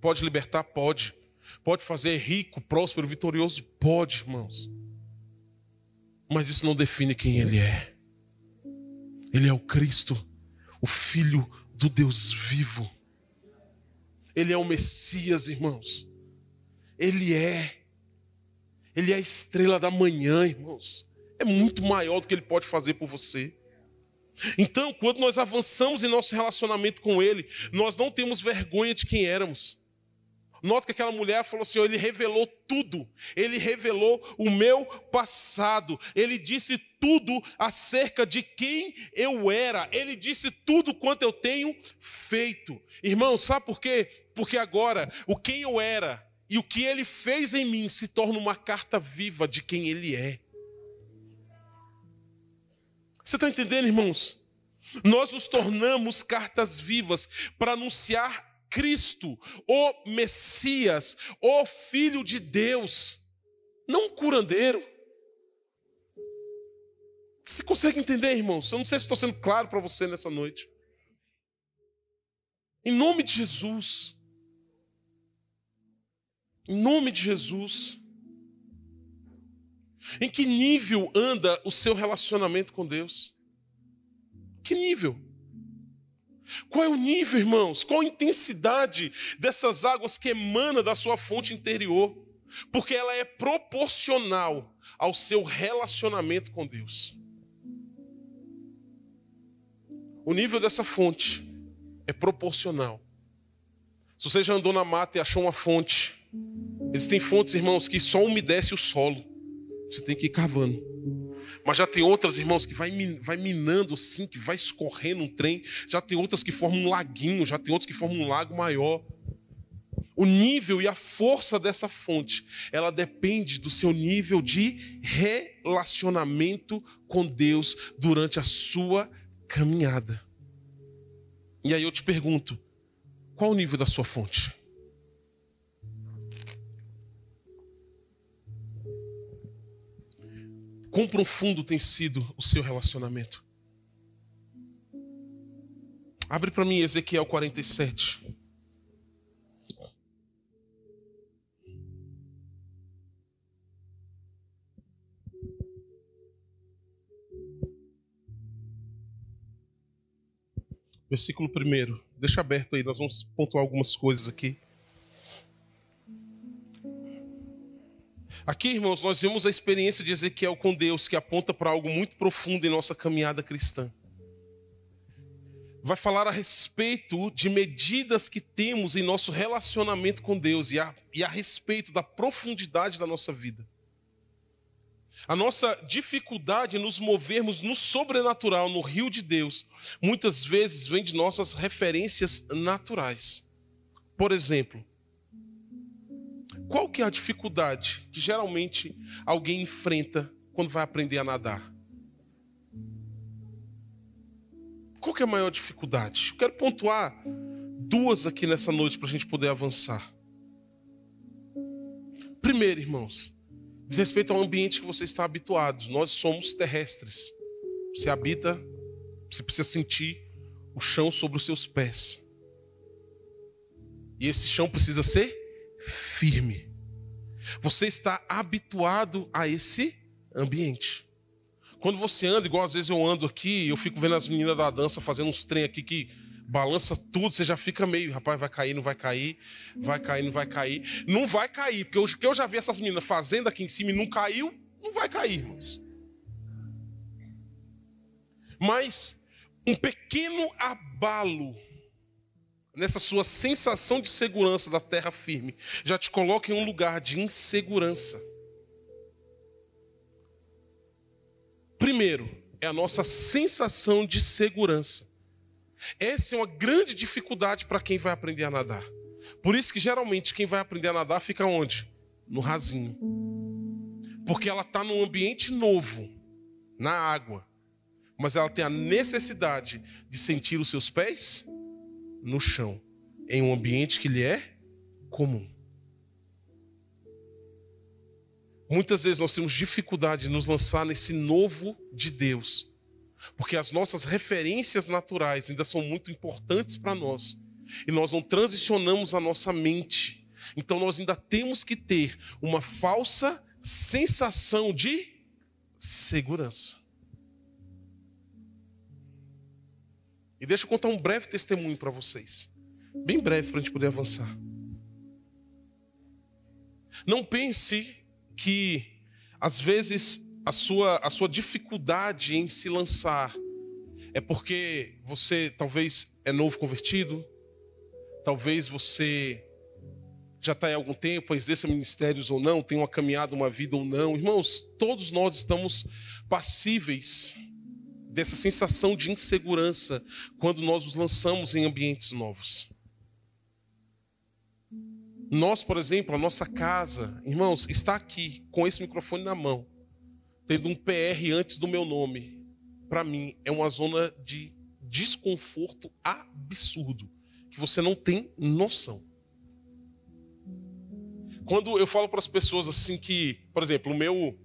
Pode libertar? Pode. Pode fazer rico, próspero, vitorioso? Pode, irmãos. Mas isso não define quem ele é. Ele é o Cristo, o Filho do Deus vivo. Ele é o Messias, irmãos. Ele é. Ele é a estrela da manhã, irmãos. É muito maior do que ele pode fazer por você. Então, quando nós avançamos em nosso relacionamento com Ele, nós não temos vergonha de quem éramos. Nota que aquela mulher falou assim: Ele revelou tudo, Ele revelou o meu passado, Ele disse tudo acerca de quem eu era, Ele disse tudo quanto eu tenho feito. Irmão, sabe por quê? Porque agora o quem eu era e o que Ele fez em mim se torna uma carta viva de quem Ele é. Você está entendendo, irmãos? Nós nos tornamos cartas vivas para anunciar Cristo, o Messias, o Filho de Deus, não um curandeiro. Você consegue entender, irmãos? Eu não sei se estou sendo claro para você nessa noite. Em nome de Jesus. Em nome de Jesus. Em que nível anda o seu relacionamento com Deus? Que nível? Qual é o nível, irmãos? Qual a intensidade dessas águas que emana da sua fonte interior? Porque ela é proporcional ao seu relacionamento com Deus. O nível dessa fonte é proporcional. Se você já andou na mata e achou uma fonte, existem fontes, irmãos, que só umedece o solo. Você tem que ir cavando. Mas já tem outras, irmãos, que vai, vai minando assim, que vai escorrendo um trem. Já tem outras que formam um laguinho, já tem outras que formam um lago maior. O nível e a força dessa fonte, ela depende do seu nível de relacionamento com Deus durante a sua caminhada. E aí eu te pergunto, qual o nível da sua fonte? Quão profundo tem sido o seu relacionamento? Abre para mim Ezequiel 47. Versículo 1. Deixa aberto aí, nós vamos pontuar algumas coisas aqui. Aqui, irmãos, nós vemos a experiência de Ezequiel com Deus, que aponta para algo muito profundo em nossa caminhada cristã. Vai falar a respeito de medidas que temos em nosso relacionamento com Deus e a, e a respeito da profundidade da nossa vida. A nossa dificuldade em nos movermos no sobrenatural, no rio de Deus, muitas vezes vem de nossas referências naturais. Por exemplo, qual que é a dificuldade que geralmente alguém enfrenta quando vai aprender a nadar? Qual que é a maior dificuldade? Eu quero pontuar duas aqui nessa noite para a gente poder avançar. Primeiro, irmãos, diz respeito ao ambiente que você está habituado. Nós somos terrestres. Você habita, você precisa sentir o chão sobre os seus pés. E esse chão precisa ser firme. Você está habituado a esse ambiente. Quando você anda, igual às vezes eu ando aqui, eu fico vendo as meninas da dança fazendo uns trem aqui que balança tudo, você já fica meio, rapaz, vai cair, não vai cair, vai cair, não vai cair. Não vai cair, porque eu, que eu já vi essas meninas fazendo aqui em cima e não caiu, não vai cair, irmãos. Mas um pequeno abalo nessa sua sensação de segurança da terra firme, já te coloca em um lugar de insegurança. Primeiro, é a nossa sensação de segurança. Essa é uma grande dificuldade para quem vai aprender a nadar. Por isso que geralmente quem vai aprender a nadar fica onde? No rasinho. Porque ela está num ambiente novo, na água. Mas ela tem a necessidade de sentir os seus pés no chão, em um ambiente que lhe é comum. Muitas vezes nós temos dificuldade de nos lançar nesse novo de Deus, porque as nossas referências naturais ainda são muito importantes para nós, e nós não transicionamos a nossa mente. Então nós ainda temos que ter uma falsa sensação de segurança. E deixa eu contar um breve testemunho para vocês. Bem breve para a gente poder avançar. Não pense que, às vezes, a sua, a sua dificuldade em se lançar é porque você talvez é novo convertido, talvez você já está há algum tempo, exerça ministérios ou não, tem uma caminhada, uma vida ou não. Irmãos, todos nós estamos passíveis dessa sensação de insegurança quando nós nos lançamos em ambientes novos. Nós, por exemplo, a nossa casa, irmãos, está aqui com esse microfone na mão, tendo um PR antes do meu nome. Para mim, é uma zona de desconforto absurdo, que você não tem noção. Quando eu falo para as pessoas assim que, por exemplo, o meu,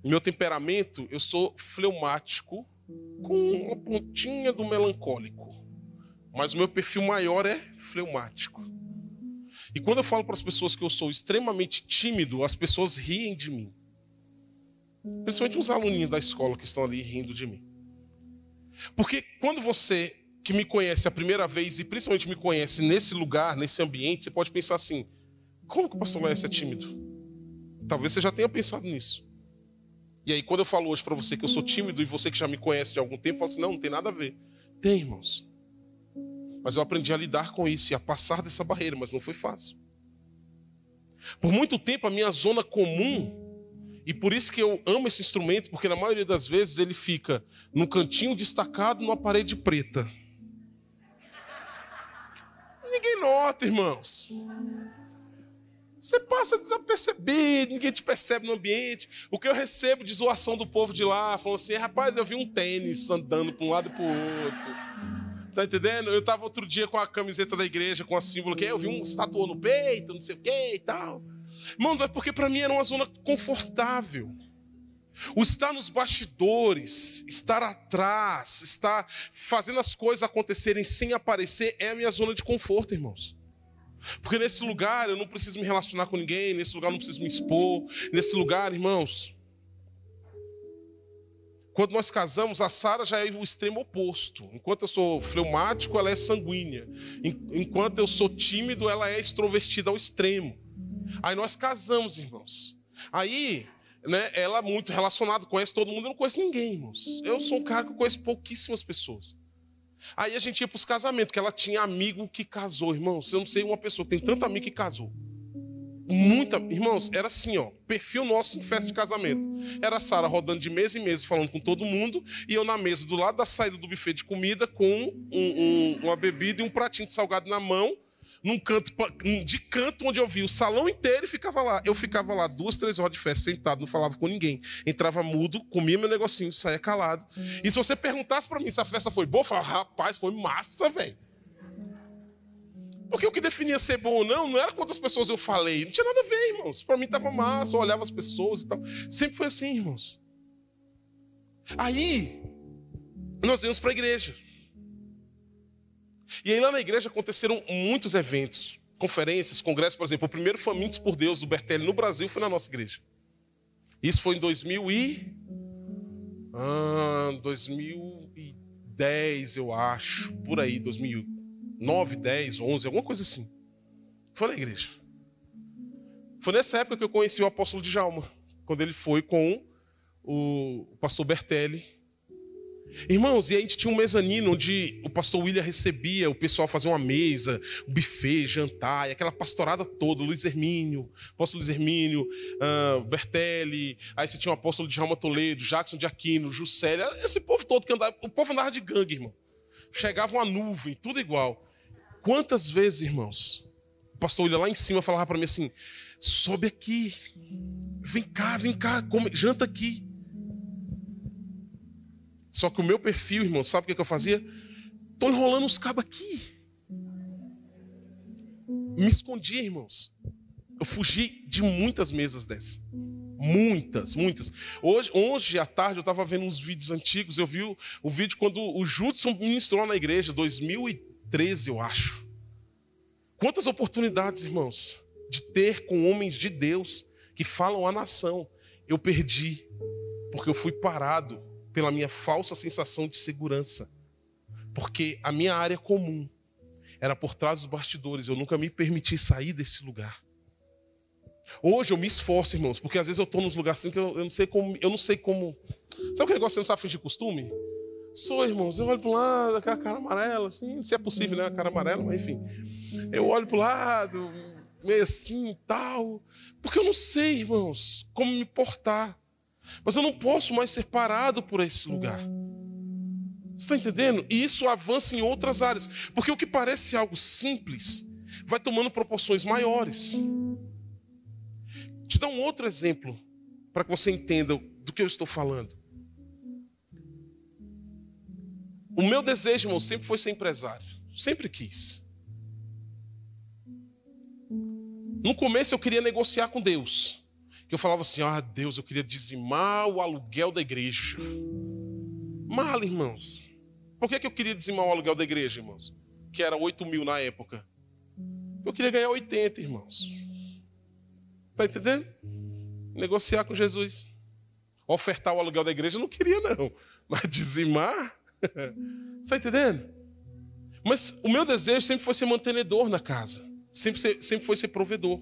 o meu temperamento, eu sou fleumático, com uma pontinha do melancólico. Mas o meu perfil maior é fleumático. E quando eu falo para as pessoas que eu sou extremamente tímido, as pessoas riem de mim. Principalmente os aluninhos da escola que estão ali rindo de mim. Porque quando você que me conhece a primeira vez e principalmente me conhece nesse lugar, nesse ambiente, você pode pensar assim: como que o pastor Laércio é tímido? Talvez você já tenha pensado nisso. E aí, quando eu falo hoje para você que eu sou tímido e você que já me conhece de algum tempo, fala assim: não, não tem nada a ver. Tem, irmãos. Mas eu aprendi a lidar com isso e a passar dessa barreira, mas não foi fácil. Por muito tempo, a minha zona comum, e por isso que eu amo esse instrumento, porque na maioria das vezes ele fica num cantinho destacado numa parede preta. Ninguém nota, irmãos. Você passa desapercebido, ninguém te percebe no ambiente. O que eu recebo de zoação do povo de lá, falando assim: rapaz, eu vi um tênis andando para um lado e para o outro. Tá entendendo? Eu estava outro dia com a camiseta da igreja, com a símbolo que eu vi um estatuou no peito, não sei o que e tal. Irmãos, é porque para mim era uma zona confortável. O estar nos bastidores, estar atrás, estar fazendo as coisas acontecerem sem aparecer é a minha zona de conforto, irmãos. Porque nesse lugar eu não preciso me relacionar com ninguém, nesse lugar eu não preciso me expor. Nesse lugar, irmãos, quando nós casamos, a Sara já é o extremo oposto. Enquanto eu sou fleumático, ela é sanguínea. Enquanto eu sou tímido, ela é extrovertida ao extremo. Aí nós casamos, irmãos. Aí, né, ela é muito relacionada, conhece todo mundo, eu não conheço ninguém, irmãos. Eu sou um cara que conheço pouquíssimas pessoas. Aí a gente ia para os casamentos, que ela tinha amigo que casou, irmãos. Eu não sei uma pessoa, tem tanto amigo que casou. Muita, irmãos, era assim, ó, perfil nosso em festa de casamento. Era a Sara rodando de mesa em mesa, falando com todo mundo, e eu na mesa do lado da saída do buffet de comida, com um, um, uma bebida e um pratinho de salgado na mão, num canto de canto onde eu vi o salão inteiro e ficava lá. Eu ficava lá duas, três horas de festa sentado, não falava com ninguém. Entrava mudo, comia meu negocinho, saía calado. Hum. E se você perguntasse para mim se a festa foi boa, eu falava, rapaz, foi massa, velho. Porque o que definia ser bom ou não, não era quantas pessoas eu falei. Não tinha nada a ver, irmãos. Para mim estava massa, eu olhava as pessoas e tal. Sempre foi assim, irmãos. Aí, nós íamos para a igreja. E aí lá na igreja aconteceram muitos eventos, conferências, congressos, por exemplo, o primeiro Famintos por Deus do Bertelli no Brasil foi na nossa igreja. Isso foi em 2000 e... Ah, 2010, eu acho, por aí, 2009, 10, 11, alguma coisa assim. Foi na igreja. Foi nessa época que eu conheci o apóstolo de Jalma, quando ele foi com o pastor Bertelli Irmãos, e a gente tinha um mezanino onde o pastor William recebia o pessoal fazer uma mesa, um buffet, jantar, e aquela pastorada toda, Luiz Hermínio, apóstolo Luiz Hermínio, uh, Bertelli, aí você tinha o apóstolo Djalma Toledo, Jackson de Aquino, Juscelia, esse povo todo que andava, o povo andava de gangue, irmão. Chegava uma nuvem, tudo igual. Quantas vezes, irmãos, o pastor William lá em cima falava para mim assim, sobe aqui, vem cá, vem cá, come, janta aqui. Só que o meu perfil, irmão, sabe o que eu fazia? Estou enrolando os cabos aqui. Me escondi, irmãos. Eu fugi de muitas mesas dessas. Muitas, muitas. Hoje, hoje à tarde eu estava vendo uns vídeos antigos. Eu vi o, o vídeo quando o Judson ministrou na igreja, 2013, eu acho. Quantas oportunidades, irmãos, de ter com homens de Deus que falam a nação. Eu perdi, porque eu fui parado pela minha falsa sensação de segurança. Porque a minha área comum era por trás dos bastidores. Eu nunca me permiti sair desse lugar. Hoje eu me esforço, irmãos, porque às vezes eu estou nos lugares assim que eu, eu, não sei como. Eu não sei como. Sabe aquele negócio que você não sabe fingir costume? Sou, irmãos. Eu olho para um lado, aquela cara amarela, assim, se é possível, né? A cara amarela, mas enfim. Eu olho para o lado, meio assim e tal. Porque eu não sei, irmãos, como me portar. Mas eu não posso mais ser parado por esse lugar. Você está entendendo? E isso avança em outras áreas. Porque o que parece algo simples vai tomando proporções maiores. Te dar um outro exemplo para que você entenda do que eu estou falando. O meu desejo, irmão, sempre foi ser empresário. Sempre quis. No começo eu queria negociar com Deus eu falava assim: ah, Deus, eu queria dizimar o aluguel da igreja. Mal, irmãos. Por que, que eu queria dizimar o aluguel da igreja, irmãos? Que era 8 mil na época. Eu queria ganhar 80, irmãos. Está entendendo? Negociar com Jesus. Ofertar o aluguel da igreja eu não queria, não. Mas dizimar. Está entendendo? Mas o meu desejo sempre foi ser mantenedor na casa. Sempre, sempre foi ser provedor.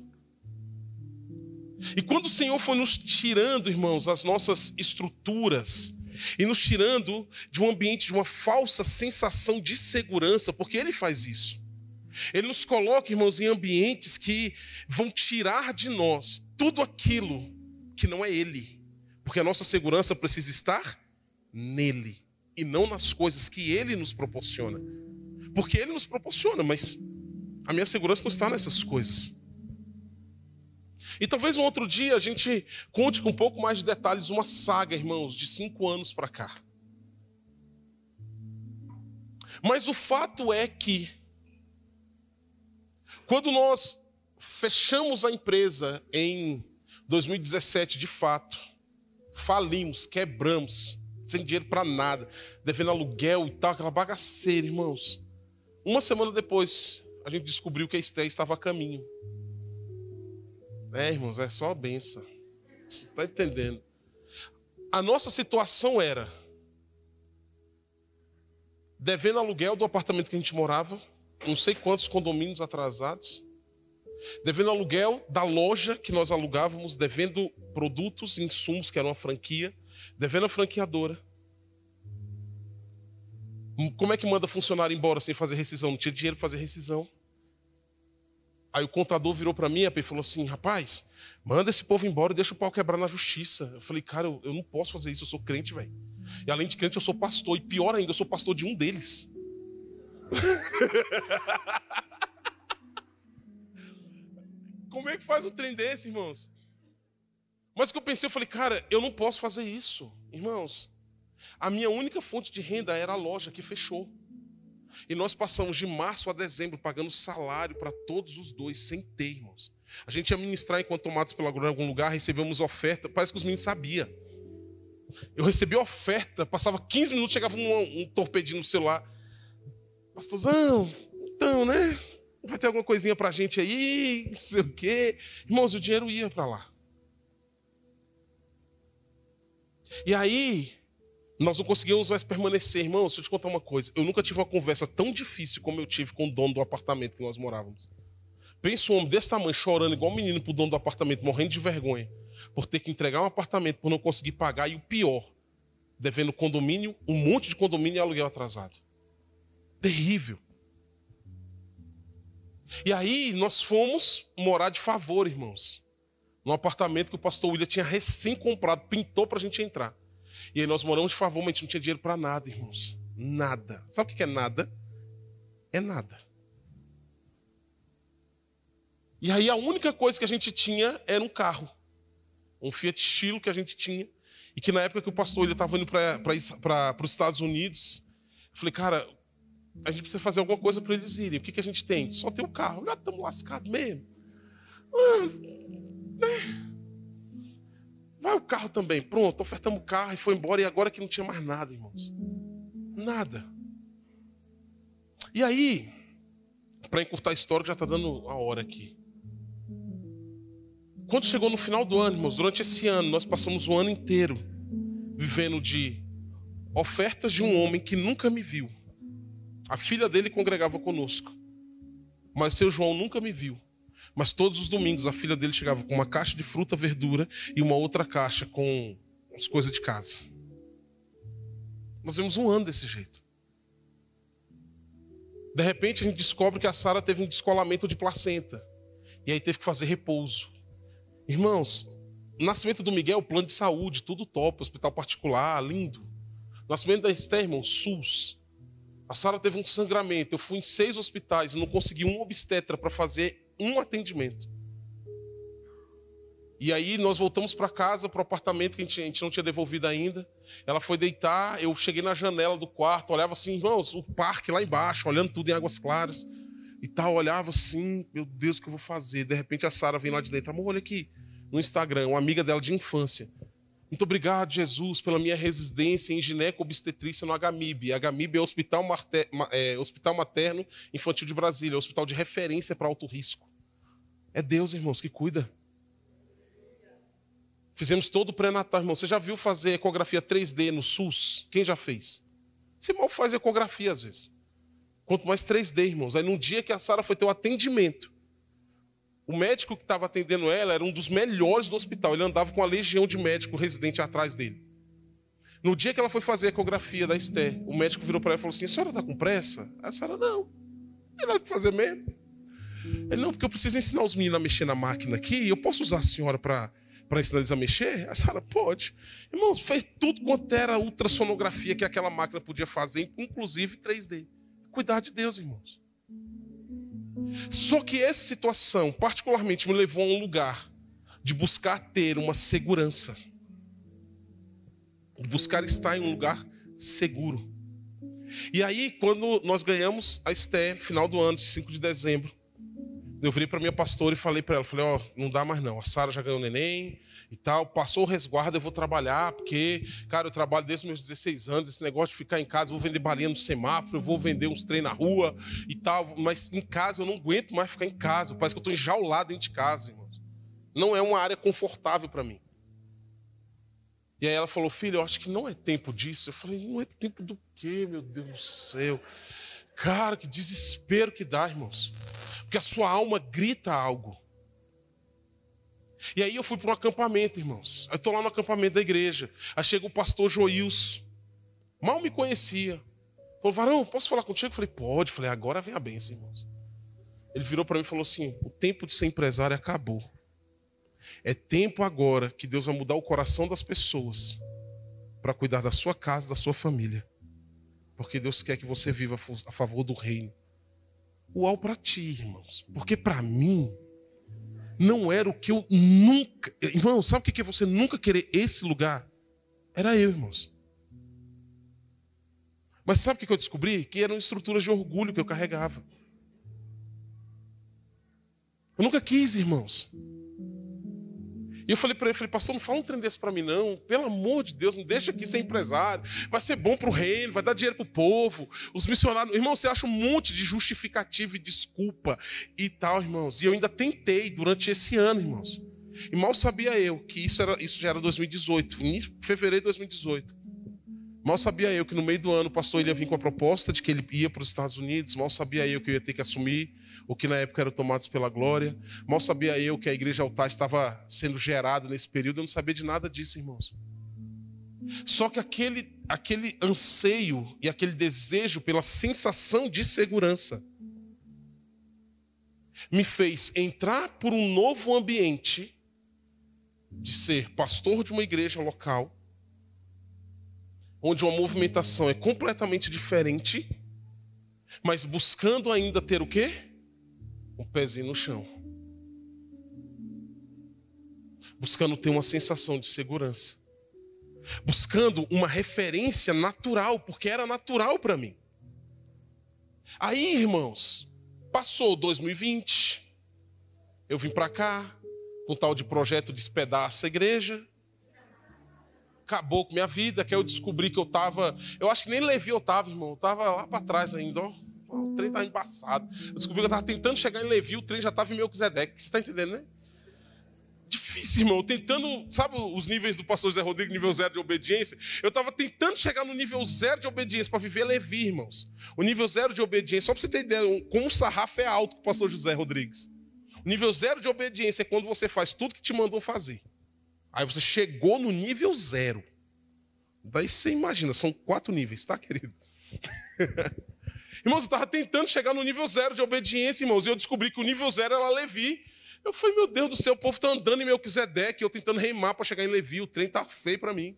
E quando o Senhor foi nos tirando, irmãos, as nossas estruturas, e nos tirando de um ambiente de uma falsa sensação de segurança, porque Ele faz isso. Ele nos coloca, irmãos, em ambientes que vão tirar de nós tudo aquilo que não é Ele, porque a nossa segurança precisa estar nele e não nas coisas que Ele nos proporciona. Porque Ele nos proporciona, mas a minha segurança não está nessas coisas. E talvez um outro dia a gente conte com um pouco mais de detalhes uma saga, irmãos, de cinco anos para cá. Mas o fato é que, quando nós fechamos a empresa em 2017, de fato, falimos, quebramos, sem dinheiro para nada, devendo aluguel e tal, aquela bagaceira, irmãos. Uma semana depois, a gente descobriu que a Esté estava a caminho. É, irmãos, é só a benção. Você está entendendo? A nossa situação era devendo aluguel do apartamento que a gente morava, não sei quantos condomínios atrasados, devendo aluguel da loja que nós alugávamos, devendo produtos e insumos, que era uma franquia, devendo a franqueadora. Como é que manda funcionário embora sem fazer rescisão? Não tinha dinheiro para fazer rescisão. Aí o contador virou para mim e falou assim: rapaz, manda esse povo embora e deixa o pau quebrar na justiça. Eu falei, cara, eu, eu não posso fazer isso, eu sou crente, velho. E além de crente, eu sou pastor. E pior ainda, eu sou pastor de um deles. Como é que faz um trem desse, irmãos? Mas o que eu pensei, eu falei, cara, eu não posso fazer isso, irmãos. A minha única fonte de renda era a loja que fechou. E nós passamos de março a dezembro pagando salário para todos os dois, sem ter, irmãos. A gente ia ministrar enquanto tomados pela glória em algum lugar, recebemos oferta, parece que os meninos sabiam. Eu recebi oferta, passava 15 minutos, chegava um, um torpedinho no celular. Pastorzão, então, né? Vai ter alguma coisinha para a gente aí, não sei o quê. Irmãos, o dinheiro ia para lá. E aí, nós não conseguimos mais permanecer, irmão. Deixa eu te contar uma coisa. Eu nunca tive uma conversa tão difícil como eu tive com o dono do apartamento que nós morávamos. Pensa um homem desse tamanho chorando igual um menino pro dono do apartamento, morrendo de vergonha, por ter que entregar um apartamento, por não conseguir pagar. E o pior, devendo condomínio, um monte de condomínio e aluguel atrasado. Terrível. E aí nós fomos morar de favor, irmãos. Num apartamento que o pastor William tinha recém comprado, pintou para a gente entrar. E aí nós moramos de favor, mas a gente não tinha dinheiro para nada, irmãos. Nada. Sabe o que é nada? É nada. E aí a única coisa que a gente tinha era um carro. Um Fiat Stilo que a gente tinha. E que na época que o pastor ele estava indo para os Estados Unidos, eu falei, cara, a gente precisa fazer alguma coisa para eles irem. O que, que a gente tem? Só tem o carro. Já estamos lascados mesmo. Ah? Vai o carro também. Pronto, ofertamos o carro e foi embora. E agora que não tinha mais nada, irmãos. Nada. E aí, para encurtar a história, já está dando a hora aqui. Quando chegou no final do ano, irmãos, durante esse ano, nós passamos o ano inteiro vivendo de ofertas de um homem que nunca me viu. A filha dele congregava conosco. Mas seu João nunca me viu. Mas todos os domingos a filha dele chegava com uma caixa de fruta, verdura e uma outra caixa com as coisas de casa. Nós vimos um ano desse jeito. De repente a gente descobre que a Sara teve um descolamento de placenta. E aí teve que fazer repouso. Irmãos, o nascimento do Miguel, plano de saúde, tudo top, hospital particular, lindo. O nascimento da Esther, irmão, SUS. A Sara teve um sangramento. Eu fui em seis hospitais e não consegui um obstetra para fazer um atendimento. E aí nós voltamos para casa, para o apartamento que a gente, a gente, não tinha devolvido ainda. Ela foi deitar, eu cheguei na janela do quarto, olhava assim, irmãos, o parque lá embaixo, olhando tudo em águas claras e tal, olhava assim, meu Deus, o que eu vou fazer? De repente a Sara vem lá de dentro, amor, olha aqui, no Instagram, uma amiga dela de infância. Muito obrigado, Jesus, pela minha residência em gineco-obstetrícia no HMIB. HMIB é Hospital, Marte... é Hospital Materno Infantil de Brasília, é hospital de referência para alto risco. É Deus, irmãos, que cuida. Fizemos todo o pré-natal, irmão. Você já viu fazer ecografia 3D no SUS? Quem já fez? Você mal faz ecografia às vezes. Quanto mais 3D, irmãos. Aí num dia que a Sara foi ter o um atendimento, o médico que estava atendendo ela era um dos melhores do hospital. Ele andava com a legião de médico residente atrás dele. No dia que ela foi fazer a ecografia da Esther, o médico virou para ela e falou assim: A senhora está com pressa? A senhora, não. Não para fazer mesmo. Ele, não, porque eu preciso ensinar os meninos a mexer na máquina aqui. Eu posso usar a senhora para para ensinar eles a mexer? A senhora pode. Irmãos, fez tudo quanto era ultrassonografia que aquela máquina podia fazer, inclusive 3D. Cuidar de Deus, irmãos. Só que essa situação, particularmente, me levou a um lugar de buscar ter uma segurança, de buscar estar em um lugar seguro. E aí, quando nós ganhamos a Esther, final do ano, 5 de dezembro, eu virei para minha pastora e falei para ela, falei, ó, oh, não dá mais não, a Sara já ganhou o neném, e tal. Passou o resguardo, eu vou trabalhar, porque, cara, eu trabalho desde meus 16 anos, esse negócio de ficar em casa, vou vender balinha no semáforo, eu vou vender uns trem na rua e tal, mas em casa eu não aguento mais ficar em casa, parece que eu estou enjaulado dentro de casa, irmãos. Não é uma área confortável para mim. E aí ela falou, filho, eu acho que não é tempo disso. Eu falei, não é tempo do quê, meu Deus do céu? Cara, que desespero que dá, irmãos. Porque a sua alma grita algo. E aí eu fui para um acampamento, irmãos. Eu estou lá no acampamento da igreja. Aí chega o pastor Joils. Mal me conhecia. Falou, varão, posso falar contigo? Eu falei, pode. Eu falei, agora vem a bênção, irmãos. Ele virou para mim e falou assim: o tempo de ser empresário acabou. É tempo agora que Deus vai mudar o coração das pessoas para cuidar da sua casa, da sua família. Porque Deus quer que você viva a favor do reino. Uau para ti, irmãos. Porque para mim, não era o que eu nunca. Irmão, sabe o que é você nunca querer esse lugar? Era eu, irmãos. Mas sabe o que eu descobri? Que eram estruturas de orgulho que eu carregava. Eu nunca quis, irmãos. E eu falei para ele, falei, pastor, não fala um trem desse para mim não. Pelo amor de Deus, não deixa aqui ser empresário. Vai ser bom para o reino, vai dar dinheiro para o povo. Os missionários... Irmão, você acha um monte de justificativa e desculpa e tal, irmãos. E eu ainda tentei durante esse ano, irmãos. E mal sabia eu que isso, era, isso já era 2018, fevereiro de 2018. Mal sabia eu que no meio do ano o pastor ia vir com a proposta de que ele ia para os Estados Unidos. Mal sabia eu que eu ia ter que assumir o que na época era Tomados pela Glória. Mal sabia eu que a igreja altar estava sendo gerada nesse período, eu não sabia de nada disso, irmãos. Só que aquele, aquele anseio e aquele desejo pela sensação de segurança me fez entrar por um novo ambiente de ser pastor de uma igreja local, onde uma movimentação é completamente diferente, mas buscando ainda ter o quê? Um pezinho no chão. Buscando ter uma sensação de segurança. Buscando uma referência natural, porque era natural para mim. Aí, irmãos, passou 2020, eu vim para cá, com tal de projeto Despedaça a Igreja. Acabou com minha vida, que eu descobri que eu estava. Eu acho que nem Levi eu estava, irmão. Eu estava lá para trás ainda, ó. O trem estava embaçado. Eu descobri que eu estava tentando chegar em Levi, o trem já estava em Melquisedeque. Você está entendendo, né? Difícil, irmão. Tentando, sabe os níveis do pastor Zé Rodrigo, nível zero de obediência? Eu estava tentando chegar no nível zero de obediência para viver Levi, irmãos. O nível zero de obediência, só para você ter ideia, como o sarrafo é alto com o pastor José Rodrigues. Nível zero de obediência é quando você faz tudo que te mandam fazer. Aí você chegou no nível zero. Daí você imagina, são quatro níveis, tá, querido? irmãos, eu estava tentando chegar no nível zero de obediência, irmãos, e eu descobri que o nível zero era Levi. Eu falei, meu Deus do céu, o povo está andando em Melquisedeque, eu tentando reimar para chegar em Levi, o trem tá feio para mim.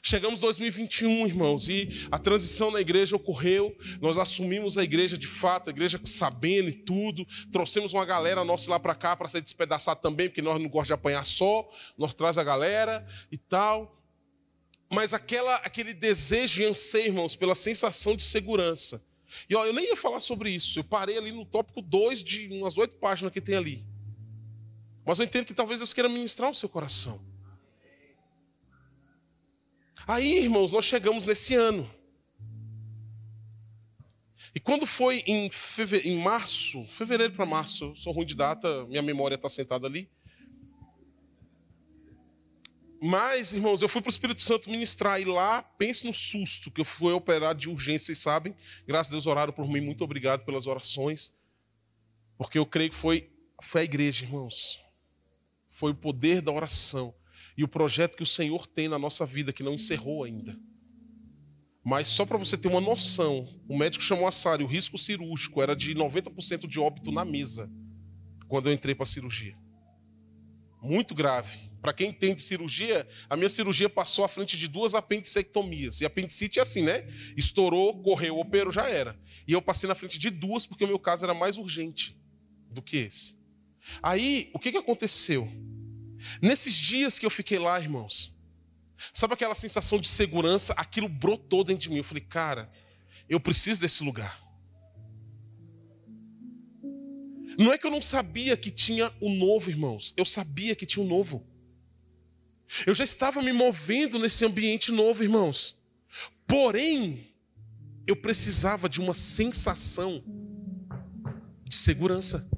Chegamos 2021, irmãos, e a transição na igreja ocorreu. Nós assumimos a igreja de fato, a igreja sabendo e tudo. Trouxemos uma galera nossa lá para cá para ser despedaçado também, porque nós não gostamos de apanhar só. Nós traz a galera e tal. Mas aquela, aquele desejo e anseio, irmãos, pela sensação de segurança. E ó, eu nem ia falar sobre isso. Eu parei ali no tópico 2 de umas oito páginas que tem ali. Mas eu entendo que talvez Deus queira ministrar o seu coração. Aí, irmãos, nós chegamos nesse ano. E quando foi em, feve... em março, fevereiro para março, sou ruim de data, minha memória está sentada ali. Mas, irmãos, eu fui para o Espírito Santo ministrar e lá, pense no susto que eu fui operar de urgência, vocês sabem. Graças a Deus oraram por mim, muito obrigado pelas orações. Porque eu creio que foi, foi a igreja, irmãos. Foi o poder da oração e o projeto que o Senhor tem na nossa vida, que não encerrou ainda. Mas só para você ter uma noção, o médico chamou a Sara, o risco cirúrgico era de 90% de óbito na mesa, quando eu entrei para a cirurgia. Muito grave. Para quem entende cirurgia, a minha cirurgia passou à frente de duas apendicectomias. E apendicite é assim, né? Estourou, correu, operou, já era. E eu passei na frente de duas porque o meu caso era mais urgente do que esse. Aí, o que, que aconteceu? Nesses dias que eu fiquei lá, irmãos, sabe aquela sensação de segurança? Aquilo brotou dentro de mim. Eu falei, cara, eu preciso desse lugar. Não é que eu não sabia que tinha o novo, irmãos. Eu sabia que tinha o novo. Eu já estava me movendo nesse ambiente novo, irmãos. Porém, eu precisava de uma sensação de segurança.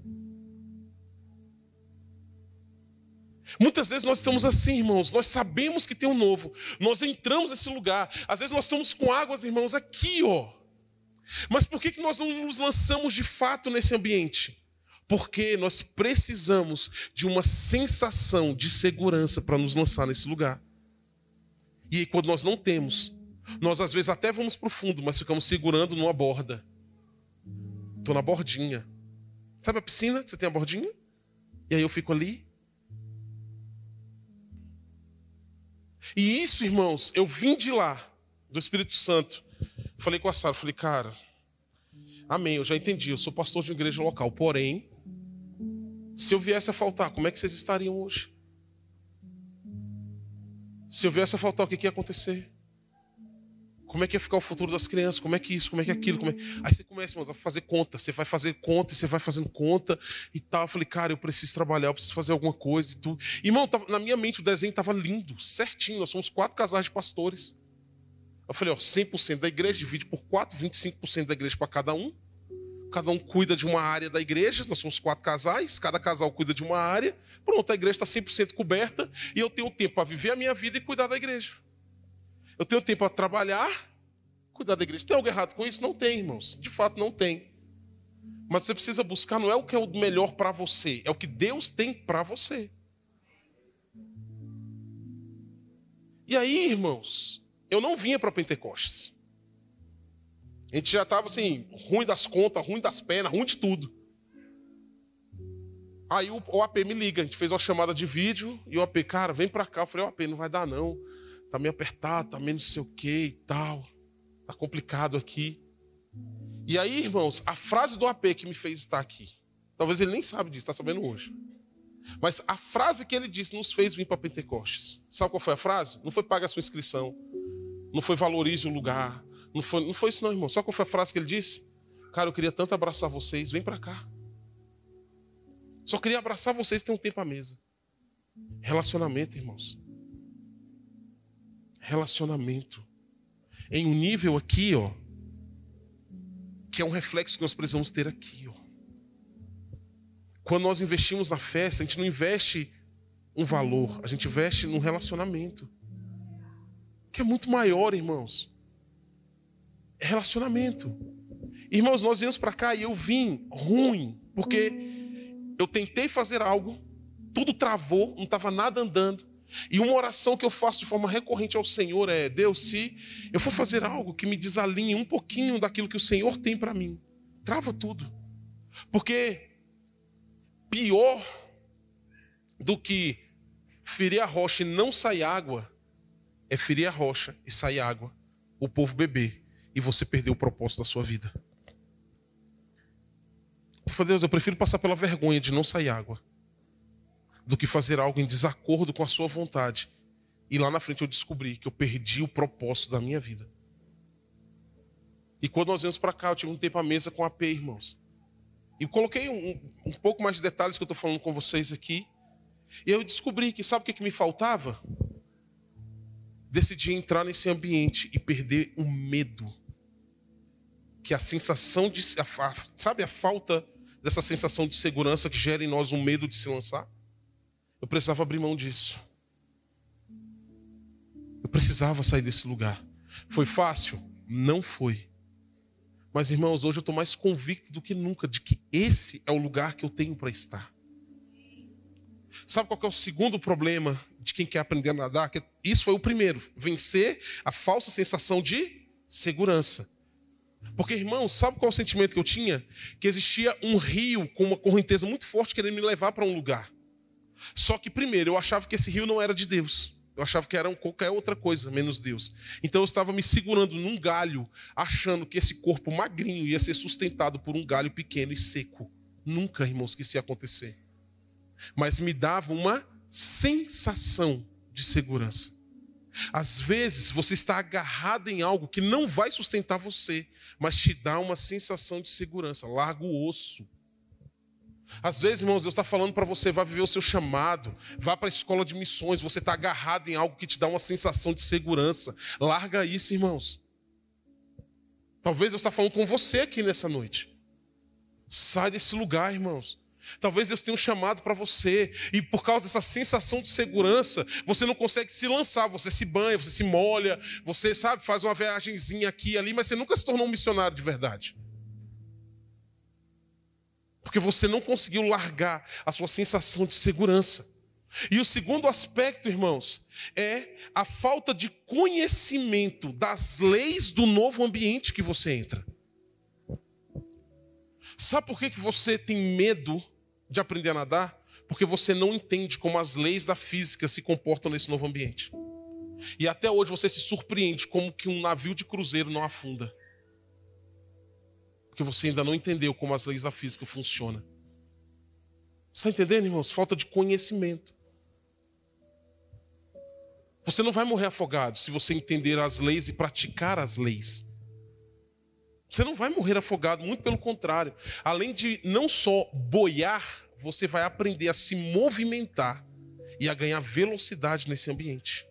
Muitas vezes nós estamos assim, irmãos, nós sabemos que tem um novo, nós entramos nesse lugar, às vezes nós estamos com águas, irmãos, aqui, ó. Mas por que, que nós não nos lançamos de fato nesse ambiente? Porque nós precisamos de uma sensação de segurança para nos lançar nesse lugar. E quando nós não temos, nós às vezes até vamos para o fundo, mas ficamos segurando numa borda. Estou na bordinha. Sabe a piscina você tem a bordinha? E aí eu fico ali, E isso, irmãos, eu vim de lá, do Espírito Santo. Falei com a Sara, falei, cara, amém, eu já entendi, eu sou pastor de uma igreja local. Porém, se eu viesse a faltar, como é que vocês estariam hoje? Se eu viesse a faltar, o que, que ia acontecer? Como é que ia ficar o futuro das crianças? Como é que isso? Como é que aquilo? É... Aí você começa a fazer conta. Você vai fazer conta, você vai fazendo conta e tal. Eu falei, cara, eu preciso trabalhar, eu preciso fazer alguma coisa e tudo. Irmão, tava, na minha mente o desenho estava lindo, certinho. Nós somos quatro casais de pastores. Eu falei, ó, 100% da igreja, divide por quatro, 25% da igreja para cada um. Cada um cuida de uma área da igreja. Nós somos quatro casais, cada casal cuida de uma área. Pronto, a igreja está 100% coberta e eu tenho tempo para viver a minha vida e cuidar da igreja. Eu tenho tempo para trabalhar, cuidar da igreja. Tem algo errado com isso? Não tem, irmãos. De fato, não tem. Mas você precisa buscar, não é o que é o melhor para você, é o que Deus tem para você. E aí, irmãos, eu não vinha para Pentecostes. A gente já estava assim, ruim das contas, ruim das pernas, ruim de tudo. Aí o, o AP me liga, a gente fez uma chamada de vídeo e o AP, cara, vem para cá. Eu falei, o AP, não vai dar não. Tá meio apertado, tá meio não sei o que e tal. Tá complicado aqui. E aí, irmãos, a frase do AP que me fez estar aqui. Talvez ele nem sabe disso, está sabendo hoje. Mas a frase que ele disse nos fez vir para Pentecostes. Sabe qual foi a frase? Não foi paga a sua inscrição. Não foi valorize o lugar. Não foi, não foi isso, não, irmão. Sabe qual foi a frase que ele disse? Cara, eu queria tanto abraçar vocês. Vem para cá. Só queria abraçar vocês ter um tempo à mesa. Relacionamento, irmãos. Relacionamento. Em um nível aqui, ó. Que é um reflexo que nós precisamos ter aqui, ó. Quando nós investimos na festa, a gente não investe um valor, a gente investe num relacionamento. Que é muito maior, irmãos. Relacionamento. Irmãos, nós viemos para cá e eu vim ruim, porque eu tentei fazer algo, tudo travou, não estava nada andando. E uma oração que eu faço de forma recorrente ao Senhor é: Deus, se eu for fazer algo que me desalinhe um pouquinho daquilo que o Senhor tem para mim, trava tudo. Porque pior do que ferir a rocha e não sair água é ferir a rocha e sair água, o povo beber e você perder o propósito da sua vida. Eu falei, Deus, eu prefiro passar pela vergonha de não sair água do que fazer algo em desacordo com a sua vontade. E lá na frente eu descobri que eu perdi o propósito da minha vida. E quando nós viemos para cá, eu tive um tempo à mesa com a P, irmãos. E coloquei um, um pouco mais de detalhes que eu estou falando com vocês aqui. E eu descobri que sabe o que, que me faltava? Decidi entrar nesse ambiente e perder o medo. Que a sensação de. A, sabe a falta dessa sensação de segurança que gera em nós um medo de se lançar? Eu precisava abrir mão disso. Eu precisava sair desse lugar. Foi fácil? Não foi. Mas, irmãos, hoje eu estou mais convicto do que nunca de que esse é o lugar que eu tenho para estar. Sabe qual é o segundo problema de quem quer aprender a nadar? Que isso foi o primeiro: vencer a falsa sensação de segurança. Porque, irmãos, sabe qual é o sentimento que eu tinha? Que existia um rio com uma correnteza muito forte querendo me levar para um lugar. Só que, primeiro, eu achava que esse rio não era de Deus. Eu achava que era qualquer outra coisa, menos Deus. Então eu estava me segurando num galho, achando que esse corpo magrinho ia ser sustentado por um galho pequeno e seco. Nunca, irmãos, que isso ia acontecer. Mas me dava uma sensação de segurança. Às vezes você está agarrado em algo que não vai sustentar você, mas te dá uma sensação de segurança. Larga o osso. Às vezes, irmãos, Deus está falando para você, vá viver o seu chamado, vá para a escola de missões, você está agarrado em algo que te dá uma sensação de segurança. Larga isso, irmãos. Talvez Deus está falando com você aqui nessa noite. Sai desse lugar, irmãos. Talvez Deus tenha um chamado para você, e por causa dessa sensação de segurança, você não consegue se lançar, você se banha, você se molha, você, sabe, faz uma viagemzinha aqui e ali, mas você nunca se tornou um missionário de verdade. Porque você não conseguiu largar a sua sensação de segurança. E o segundo aspecto, irmãos, é a falta de conhecimento das leis do novo ambiente que você entra. Sabe por que, que você tem medo de aprender a nadar? Porque você não entende como as leis da física se comportam nesse novo ambiente. E até hoje você se surpreende como que um navio de cruzeiro não afunda. Porque você ainda não entendeu como as leis da física funcionam. Está entendendo, irmãos? Falta de conhecimento. Você não vai morrer afogado se você entender as leis e praticar as leis. Você não vai morrer afogado, muito pelo contrário. Além de não só boiar, você vai aprender a se movimentar e a ganhar velocidade nesse ambiente.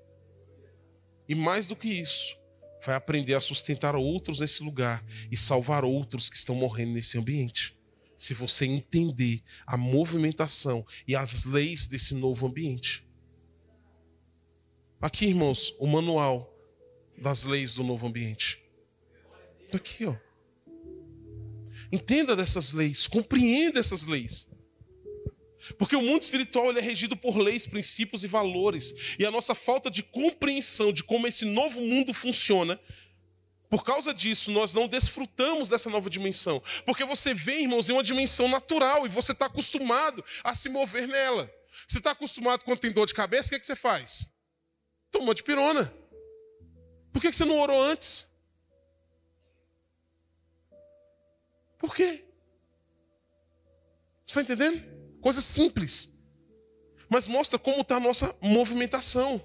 E mais do que isso, vai aprender a sustentar outros nesse lugar e salvar outros que estão morrendo nesse ambiente. Se você entender a movimentação e as leis desse novo ambiente. Aqui, irmãos, o manual das leis do novo ambiente. Aqui, ó. Entenda dessas leis, compreenda essas leis. Porque o mundo espiritual ele é regido por leis, princípios e valores. E a nossa falta de compreensão de como esse novo mundo funciona, por causa disso, nós não desfrutamos dessa nova dimensão. Porque você vê, irmãos, em uma dimensão natural e você está acostumado a se mover nela. Você está acostumado quando tem dor de cabeça, o que, é que você faz? Toma de pirona. Por que, que você não orou antes? Por quê? Está entendendo? Coisa simples. Mas mostra como está a nossa movimentação.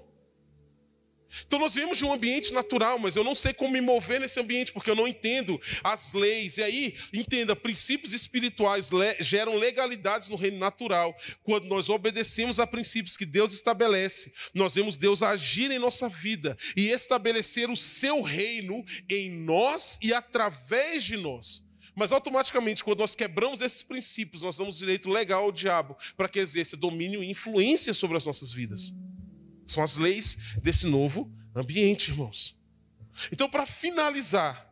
Então nós vivemos de um ambiente natural, mas eu não sei como me mover nesse ambiente, porque eu não entendo as leis. E aí, entenda, princípios espirituais geram legalidades no reino natural. Quando nós obedecemos a princípios que Deus estabelece, nós vemos Deus agir em nossa vida e estabelecer o seu reino em nós e através de nós. Mas automaticamente, quando nós quebramos esses princípios, nós damos direito legal ao diabo para que exerça domínio e influência sobre as nossas vidas. São as leis desse novo ambiente, irmãos. Então, para finalizar,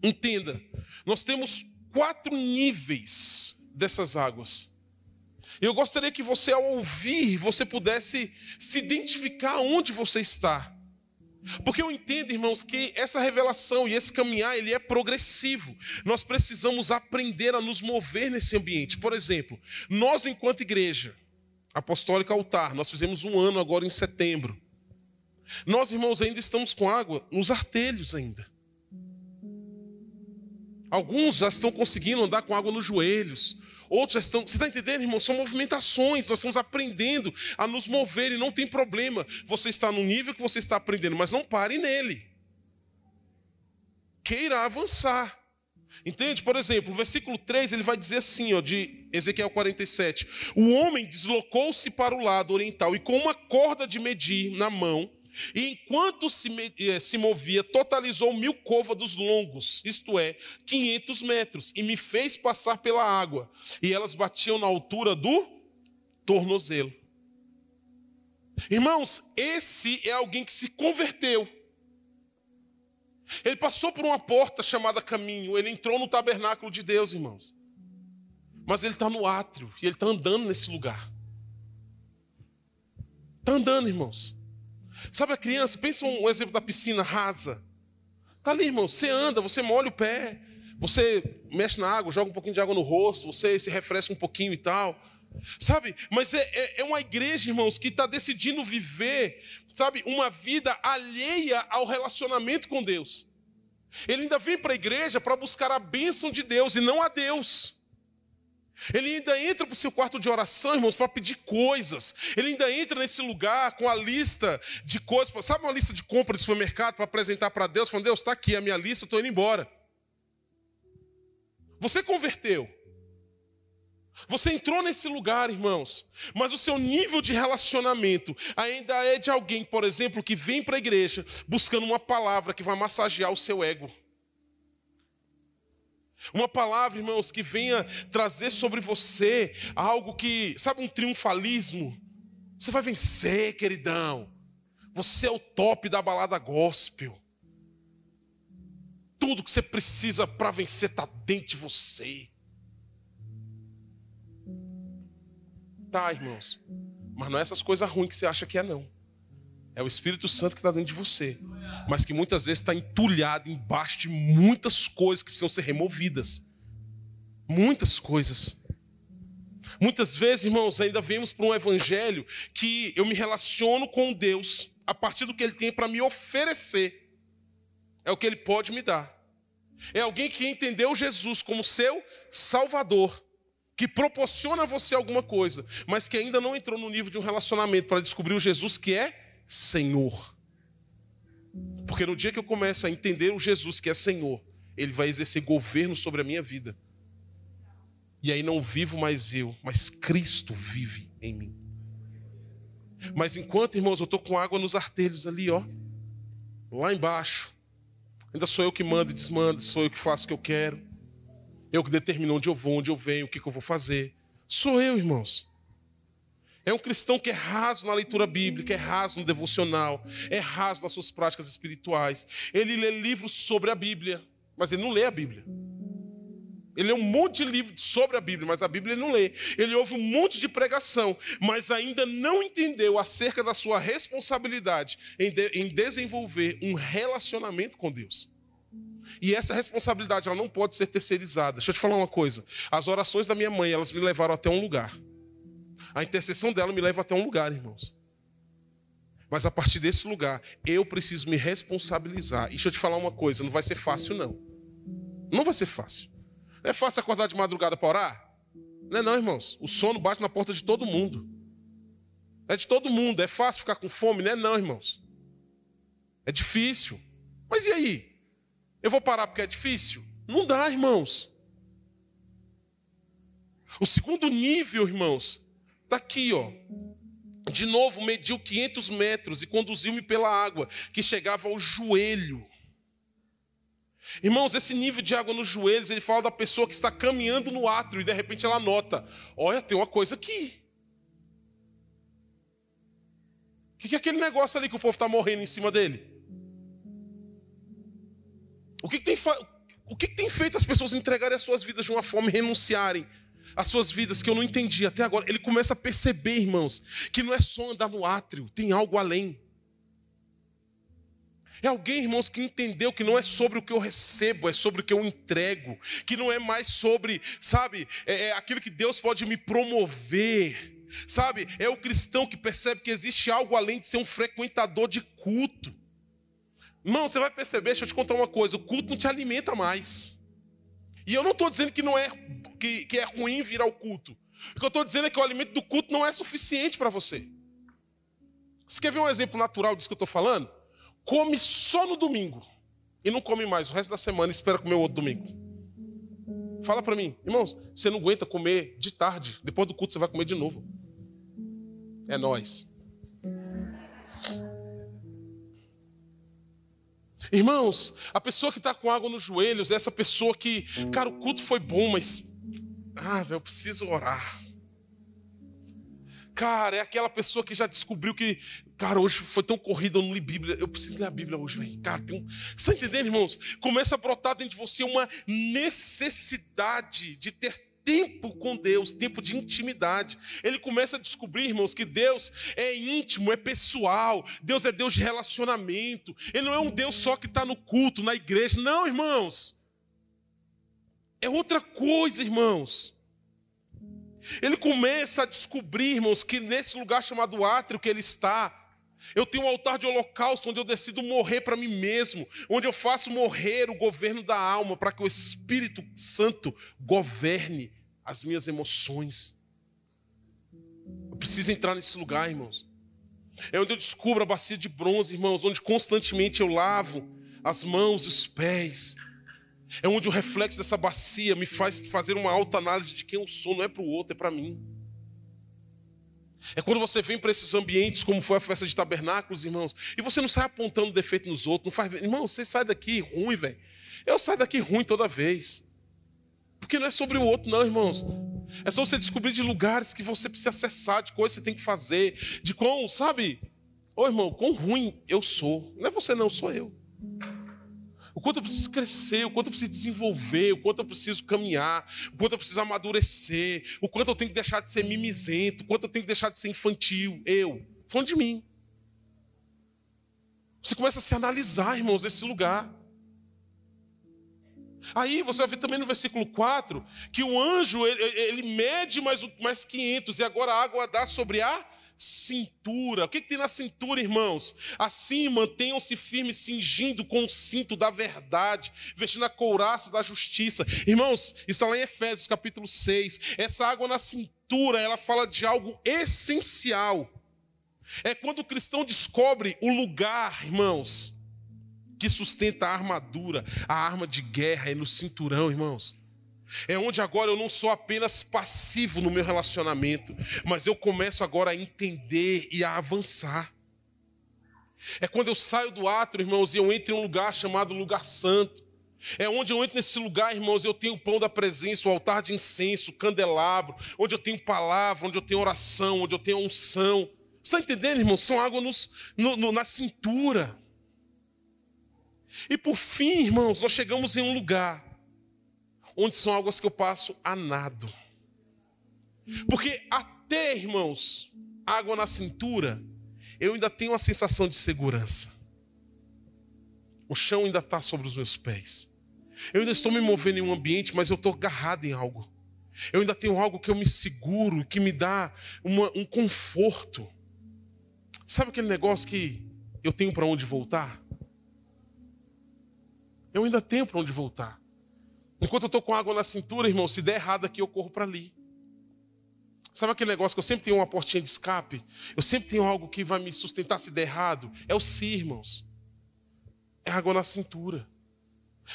entenda, nós temos quatro níveis dessas águas. Eu gostaria que você, ao ouvir, você pudesse se identificar onde você está. Porque eu entendo, irmãos, que essa revelação e esse caminhar, ele é progressivo. Nós precisamos aprender a nos mover nesse ambiente. Por exemplo, nós enquanto igreja apostólica altar, nós fizemos um ano agora em setembro. Nós, irmãos, ainda estamos com água nos artelhos ainda. Alguns já estão conseguindo andar com água nos joelhos. Outros estão. Você está entendendo, irmão? São movimentações. Nós estamos aprendendo a nos mover e não tem problema. Você está no nível que você está aprendendo, mas não pare nele. Queira avançar. Entende? Por exemplo, o versículo 3 ele vai dizer assim, ó, de Ezequiel 47: O homem deslocou-se para o lado oriental e com uma corda de medir na mão, e enquanto se, eh, se movia, totalizou mil côvados longos, isto é, 500 metros, e me fez passar pela água, e elas batiam na altura do tornozelo. Irmãos, esse é alguém que se converteu. Ele passou por uma porta chamada caminho, ele entrou no tabernáculo de Deus, irmãos. Mas ele está no átrio e ele está andando nesse lugar. Está andando, irmãos. Sabe a criança? Pensa um exemplo da piscina rasa. Está ali, irmão. Você anda, você molha o pé, você mexe na água, joga um pouquinho de água no rosto, você se refresca um pouquinho e tal. Sabe? Mas é, é, é uma igreja, irmãos, que está decidindo viver, sabe, uma vida alheia ao relacionamento com Deus. Ele ainda vem para a igreja para buscar a bênção de Deus e não a Deus. Ele ainda entra para o seu quarto de oração, irmãos, para pedir coisas. Ele ainda entra nesse lugar com a lista de coisas. Sabe uma lista de compra de supermercado para apresentar para Deus? Falando, Deus, está aqui a minha lista, eu estou indo embora. Você converteu. Você entrou nesse lugar, irmãos, mas o seu nível de relacionamento ainda é de alguém, por exemplo, que vem para a igreja buscando uma palavra que vai massagear o seu ego. Uma palavra, irmãos, que venha trazer sobre você algo que, sabe, um triunfalismo. Você vai vencer, queridão. Você é o top da balada gospel. Tudo que você precisa para vencer está dentro de você. Tá, irmãos. Mas não é essas coisas ruins que você acha que é, não. É o Espírito Santo que está dentro de você. Mas que muitas vezes está entulhado embaixo de muitas coisas que precisam ser removidas. Muitas coisas. Muitas vezes, irmãos, ainda vemos para um evangelho que eu me relaciono com Deus a partir do que Ele tem para me oferecer. É o que Ele pode me dar. É alguém que entendeu Jesus como seu Salvador, que proporciona a você alguma coisa, mas que ainda não entrou no nível de um relacionamento para descobrir o Jesus que é Senhor. Porque no dia que eu começo a entender o Jesus que é Senhor, Ele vai exercer governo sobre a minha vida. E aí não vivo mais eu, mas Cristo vive em mim. Mas enquanto, irmãos, eu estou com água nos artelhos ali, ó, lá embaixo, ainda sou eu que mando e desmando, sou eu que faço o que eu quero, eu que determino onde eu vou, onde eu venho, o que, que eu vou fazer. Sou eu, irmãos. É um cristão que é raso na leitura bíblica, é raso no devocional, é raso nas suas práticas espirituais. Ele lê livros sobre a Bíblia, mas ele não lê a Bíblia. Ele lê um monte de livro sobre a Bíblia, mas a Bíblia ele não lê. Ele ouve um monte de pregação, mas ainda não entendeu acerca da sua responsabilidade em, de, em desenvolver um relacionamento com Deus. E essa responsabilidade ela não pode ser terceirizada. Deixa eu te falar uma coisa. As orações da minha mãe, elas me levaram até um lugar. A intercessão dela me leva até um lugar, irmãos. Mas a partir desse lugar, eu preciso me responsabilizar. E deixa eu te falar uma coisa, não vai ser fácil não. Não vai ser fácil. É fácil acordar de madrugada para orar? Não é não, irmãos. O sono bate na porta de todo mundo. É de todo mundo. É fácil ficar com fome? Não é não, irmãos. É difícil. Mas e aí? Eu vou parar porque é difícil? Não dá, irmãos. O segundo nível, irmãos, está aqui, ó. De novo, mediu 500 metros e conduziu-me pela água, que chegava ao joelho. Irmãos, esse nível de água nos joelhos, ele fala da pessoa que está caminhando no átrio e de repente ela nota: olha, tem uma coisa aqui. O que é aquele negócio ali que o povo está morrendo em cima dele? O que, que tem, o que, que tem feito as pessoas entregarem as suas vidas de uma forma e renunciarem às suas vidas que eu não entendi até agora? Ele começa a perceber, irmãos, que não é só andar no átrio, tem algo além. É alguém, irmãos, que entendeu que não é sobre o que eu recebo, é sobre o que eu entrego, que não é mais sobre, sabe, é, é aquilo que Deus pode me promover, sabe? É o cristão que percebe que existe algo além de ser um frequentador de culto. Irmão, você vai perceber, deixa eu te contar uma coisa: o culto não te alimenta mais. E eu não estou dizendo que não é que, que é ruim vir ao culto. O que eu estou dizendo é que o alimento do culto não é suficiente para você. Você quer ver um exemplo natural disso que eu estou falando? come só no domingo e não come mais o resto da semana e espera comer outro domingo. Fala para mim, irmãos, você não aguenta comer de tarde, depois do culto você vai comer de novo. É nós. Irmãos, a pessoa que está com água nos joelhos, é essa pessoa que, cara, o culto foi bom, mas, ah, velho, eu preciso orar. Cara, é aquela pessoa que já descobriu que, cara, hoje foi tão corrido, eu não li Bíblia. Eu preciso ler a Bíblia hoje, velho. Cara, tem um... Você está entendendo, irmãos? Começa a brotar dentro de você uma necessidade de ter tempo com Deus, tempo de intimidade. Ele começa a descobrir, irmãos, que Deus é íntimo, é pessoal. Deus é Deus de relacionamento. Ele não é um Deus só que está no culto, na igreja. Não, irmãos. É outra coisa, irmãos. Ele começa a descobrir, irmãos, que nesse lugar chamado átrio que ele está, eu tenho um altar de holocausto onde eu decido morrer para mim mesmo, onde eu faço morrer o governo da alma para que o Espírito Santo governe as minhas emoções. Eu preciso entrar nesse lugar, irmãos. É onde eu descubro a bacia de bronze, irmãos, onde constantemente eu lavo as mãos e os pés, é onde o reflexo dessa bacia me faz fazer uma alta análise de quem eu sou, não é para o outro, é para mim. É quando você vem para esses ambientes, como foi a festa de tabernáculos, irmãos, e você não sai apontando defeito nos outros, não faz. Irmão, você sai daqui ruim, velho. Eu saio daqui ruim toda vez. Porque não é sobre o outro, não, irmãos. É só você descobrir de lugares que você precisa acessar, de coisas que você tem que fazer, de quão, sabe? Ô irmão, quão ruim eu sou. Não é você, não, sou eu o quanto eu preciso crescer, o quanto eu preciso desenvolver, o quanto eu preciso caminhar, o quanto eu preciso amadurecer, o quanto eu tenho que deixar de ser mimizento, o quanto eu tenho que deixar de ser infantil. Eu, falando de mim. Você começa a se analisar, irmãos, esse lugar. Aí você vai ver também no versículo 4 que o anjo ele, ele mede mais, mais 500 e agora a água dá sobre a cintura. O que, que tem na cintura, irmãos? Assim mantenham-se firmes, cingindo com o cinto da verdade, vestindo a couraça da justiça. Irmãos, está lá em Efésios capítulo 6. Essa água na cintura, ela fala de algo essencial. É quando o cristão descobre o lugar, irmãos, que sustenta a armadura, a arma de guerra é no cinturão, irmãos. É onde agora eu não sou apenas passivo no meu relacionamento, mas eu começo agora a entender e a avançar. É quando eu saio do átrio, irmãos, e eu entro em um lugar chamado lugar santo. É onde eu entro nesse lugar, irmãos, eu tenho o pão da presença, o altar de incenso, o candelabro, onde eu tenho palavra, onde eu tenho oração, onde eu tenho unção. Você está entendendo, irmãos? São água nos, no, no, na cintura. E por fim, irmãos, nós chegamos em um lugar onde são águas que eu passo a nado. Porque até, irmãos, água na cintura, eu ainda tenho a sensação de segurança. O chão ainda está sobre os meus pés. Eu ainda estou me movendo em um ambiente, mas eu estou agarrado em algo. Eu ainda tenho algo que eu me seguro, que me dá uma, um conforto. Sabe aquele negócio que eu tenho para onde voltar? Eu ainda tenho para onde voltar. Enquanto eu estou com água na cintura, irmão, se der errado aqui, eu corro para ali. Sabe aquele negócio que eu sempre tenho uma portinha de escape? Eu sempre tenho algo que vai me sustentar se der errado? É o si, irmãos. É água na cintura.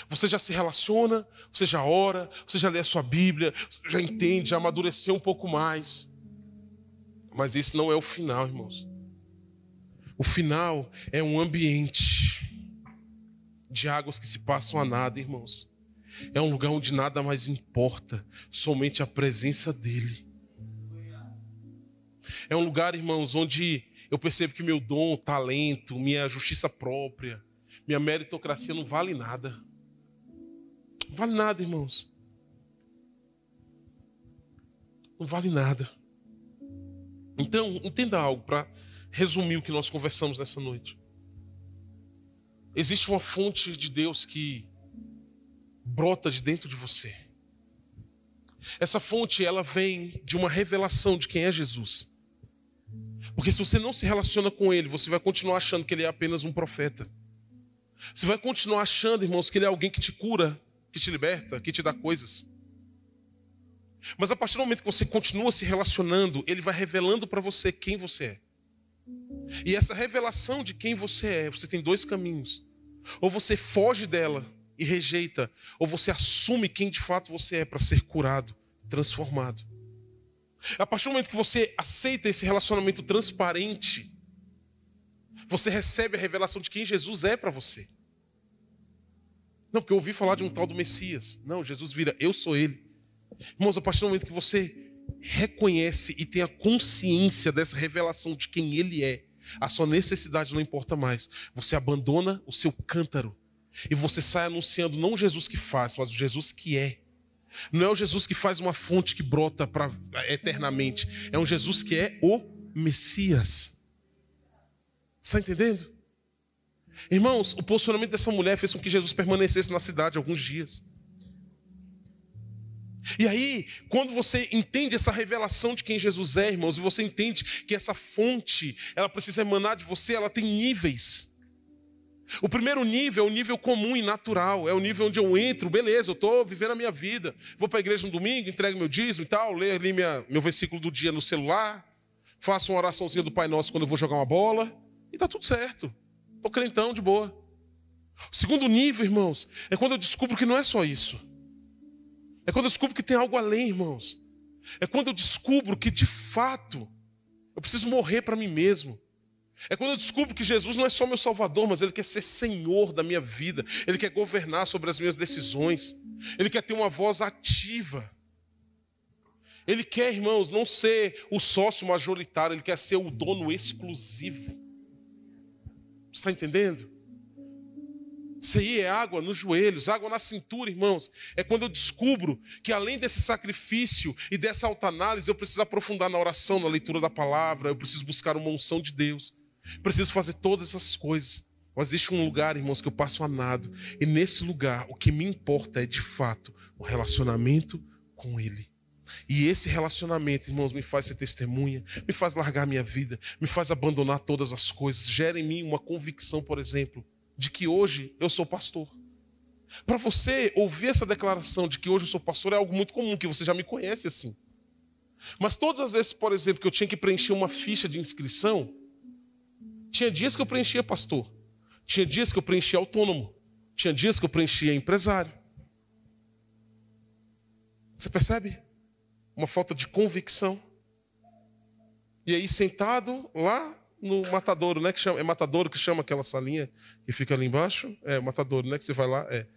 Você já se relaciona, você já ora, você já lê a sua Bíblia, já entende, já amadureceu um pouco mais. Mas esse não é o final, irmãos. O final é um ambiente de águas que se passam a nada, irmãos. É um lugar onde nada mais importa, somente a presença dEle. É um lugar, irmãos, onde eu percebo que meu dom, talento, minha justiça própria, minha meritocracia não vale nada. Não vale nada, irmãos. Não vale nada. Então, entenda algo para resumir o que nós conversamos nessa noite. Existe uma fonte de Deus que brota de dentro de você. Essa fonte, ela vem de uma revelação de quem é Jesus. Porque se você não se relaciona com ele, você vai continuar achando que ele é apenas um profeta. Você vai continuar achando, irmãos, que ele é alguém que te cura, que te liberta, que te dá coisas. Mas a partir do momento que você continua se relacionando, ele vai revelando para você quem você é. E essa revelação de quem você é, você tem dois caminhos. Ou você foge dela e rejeita, ou você assume quem de fato você é para ser curado, transformado. A partir do momento que você aceita esse relacionamento transparente, você recebe a revelação de quem Jesus é para você. Não, porque eu ouvi falar de um tal do Messias. Não, Jesus vira, eu sou ele. Irmãos, a partir do momento que você reconhece e tem a consciência dessa revelação de quem ele é, a sua necessidade não importa mais. Você abandona o seu cântaro e você sai anunciando não o Jesus que faz, mas o Jesus que é. Não é o Jesus que faz uma fonte que brota para eternamente. É um Jesus que é o Messias. Está entendendo? Irmãos, o posicionamento dessa mulher fez com que Jesus permanecesse na cidade alguns dias. E aí, quando você entende essa revelação de quem Jesus é, irmãos, e você entende que essa fonte, ela precisa emanar de você, ela tem níveis. O primeiro nível é o nível comum e natural, é o nível onde eu entro, beleza, eu estou vivendo a minha vida, vou para a igreja no domingo, entrego meu dízimo e tal, leio ali minha, meu versículo do dia no celular, faço uma oraçãozinha do Pai Nosso quando eu vou jogar uma bola, e está tudo certo. Estou crentão, de boa. O segundo nível, irmãos, é quando eu descubro que não é só isso. É quando eu descubro que tem algo além, irmãos. É quando eu descubro que, de fato, eu preciso morrer para mim mesmo. É quando eu descubro que Jesus não é só meu Salvador, mas Ele quer ser Senhor da minha vida. Ele quer governar sobre as minhas decisões. Ele quer ter uma voz ativa. Ele quer, irmãos, não ser o sócio majoritário, ele quer ser o dono exclusivo. Está entendendo? Isso aí é água nos joelhos, água na cintura, irmãos. É quando eu descubro que além desse sacrifício e dessa autoanálise, eu preciso aprofundar na oração, na leitura da palavra, eu preciso buscar uma unção de Deus. Preciso fazer todas essas coisas. Mas existe um lugar, irmãos, que eu passo a nado. E nesse lugar, o que me importa é, de fato, o relacionamento com Ele. E esse relacionamento, irmãos, me faz ser testemunha, me faz largar minha vida, me faz abandonar todas as coisas, gera em mim uma convicção, por exemplo, de que hoje eu sou pastor. Para você ouvir essa declaração de que hoje eu sou pastor é algo muito comum, que você já me conhece assim. Mas todas as vezes, por exemplo, que eu tinha que preencher uma ficha de inscrição, tinha dias que eu preenchia pastor, tinha dias que eu preenchia autônomo, tinha dias que eu preenchia empresário. Você percebe? Uma falta de convicção. E aí, sentado lá no matadouro, né? Que chama, é matadouro que chama aquela salinha que fica ali embaixo? É, matadouro, né? Que você vai lá, é.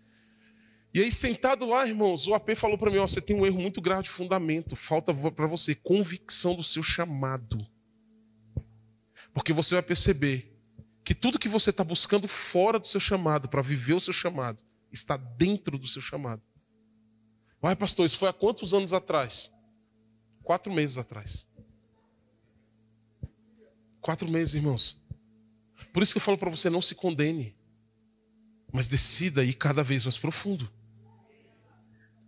E aí, sentado lá, irmãos, o AP falou para mim: ó, você tem um erro muito grave de fundamento. Falta para você convicção do seu chamado. Porque você vai perceber que tudo que você está buscando fora do seu chamado, para viver o seu chamado, está dentro do seu chamado. Mas, pastor, isso foi há quantos anos atrás? Quatro meses atrás. Quatro meses, irmãos. Por isso que eu falo para você: não se condene, mas decida ir cada vez mais profundo.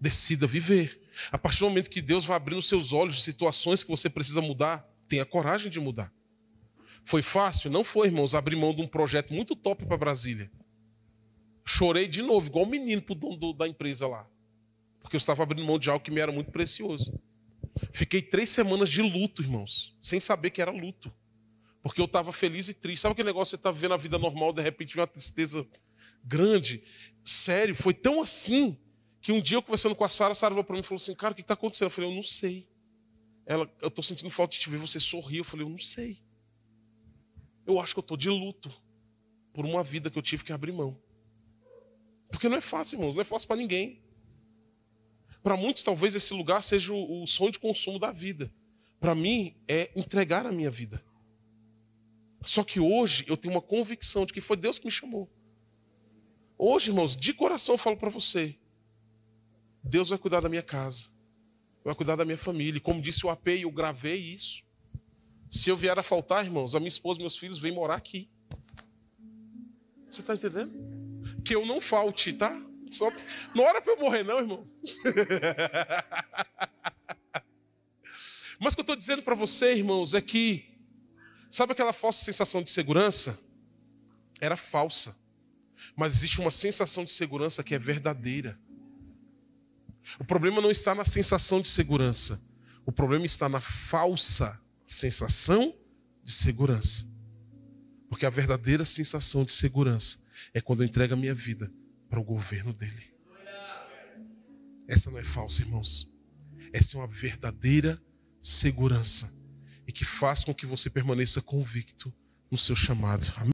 Decida viver. A partir do momento que Deus vai abrindo seus olhos de situações que você precisa mudar, tenha coragem de mudar. Foi fácil? Não foi, irmãos, abrir mão de um projeto muito top para Brasília. Chorei de novo, igual o menino pro dono da empresa lá. Porque eu estava abrindo mão de algo que me era muito precioso. Fiquei três semanas de luto, irmãos, sem saber que era luto. Porque eu estava feliz e triste. Sabe aquele negócio, você está vivendo a vida normal, de repente vem uma tristeza grande. Sério, foi tão assim que um dia eu conversando com a Sara, a Sara falou para mim e falou assim: Cara, o que está acontecendo? Eu falei: Eu não sei. Ela, eu estou sentindo falta de te ver você sorrir. Eu falei: Eu não sei. Eu acho que eu estou de luto por uma vida que eu tive que abrir mão. Porque não é fácil, irmãos, não é fácil para ninguém. Para muitos, talvez esse lugar seja o sonho de consumo da vida. Para mim, é entregar a minha vida. Só que hoje eu tenho uma convicção de que foi Deus que me chamou. Hoje, irmãos, de coração eu falo para você: Deus vai cuidar da minha casa, vai cuidar da minha família. E como disse o AP, eu gravei isso. Se eu vier a faltar, irmãos, a minha esposa e meus filhos vêm morar aqui. Você está entendendo? Que eu não falte, tá? Só... Não hora para eu morrer, não, irmão. Mas o que eu estou dizendo para você, irmãos, é que Sabe aquela falsa sensação de segurança? Era falsa. Mas existe uma sensação de segurança que é verdadeira. O problema não está na sensação de segurança. O problema está na falsa sensação de segurança. Porque a verdadeira sensação de segurança é quando eu entrego a minha vida para o governo dele. Essa não é falsa, irmãos. Essa é uma verdadeira segurança que faz com que você permaneça convicto no seu chamado. Amém?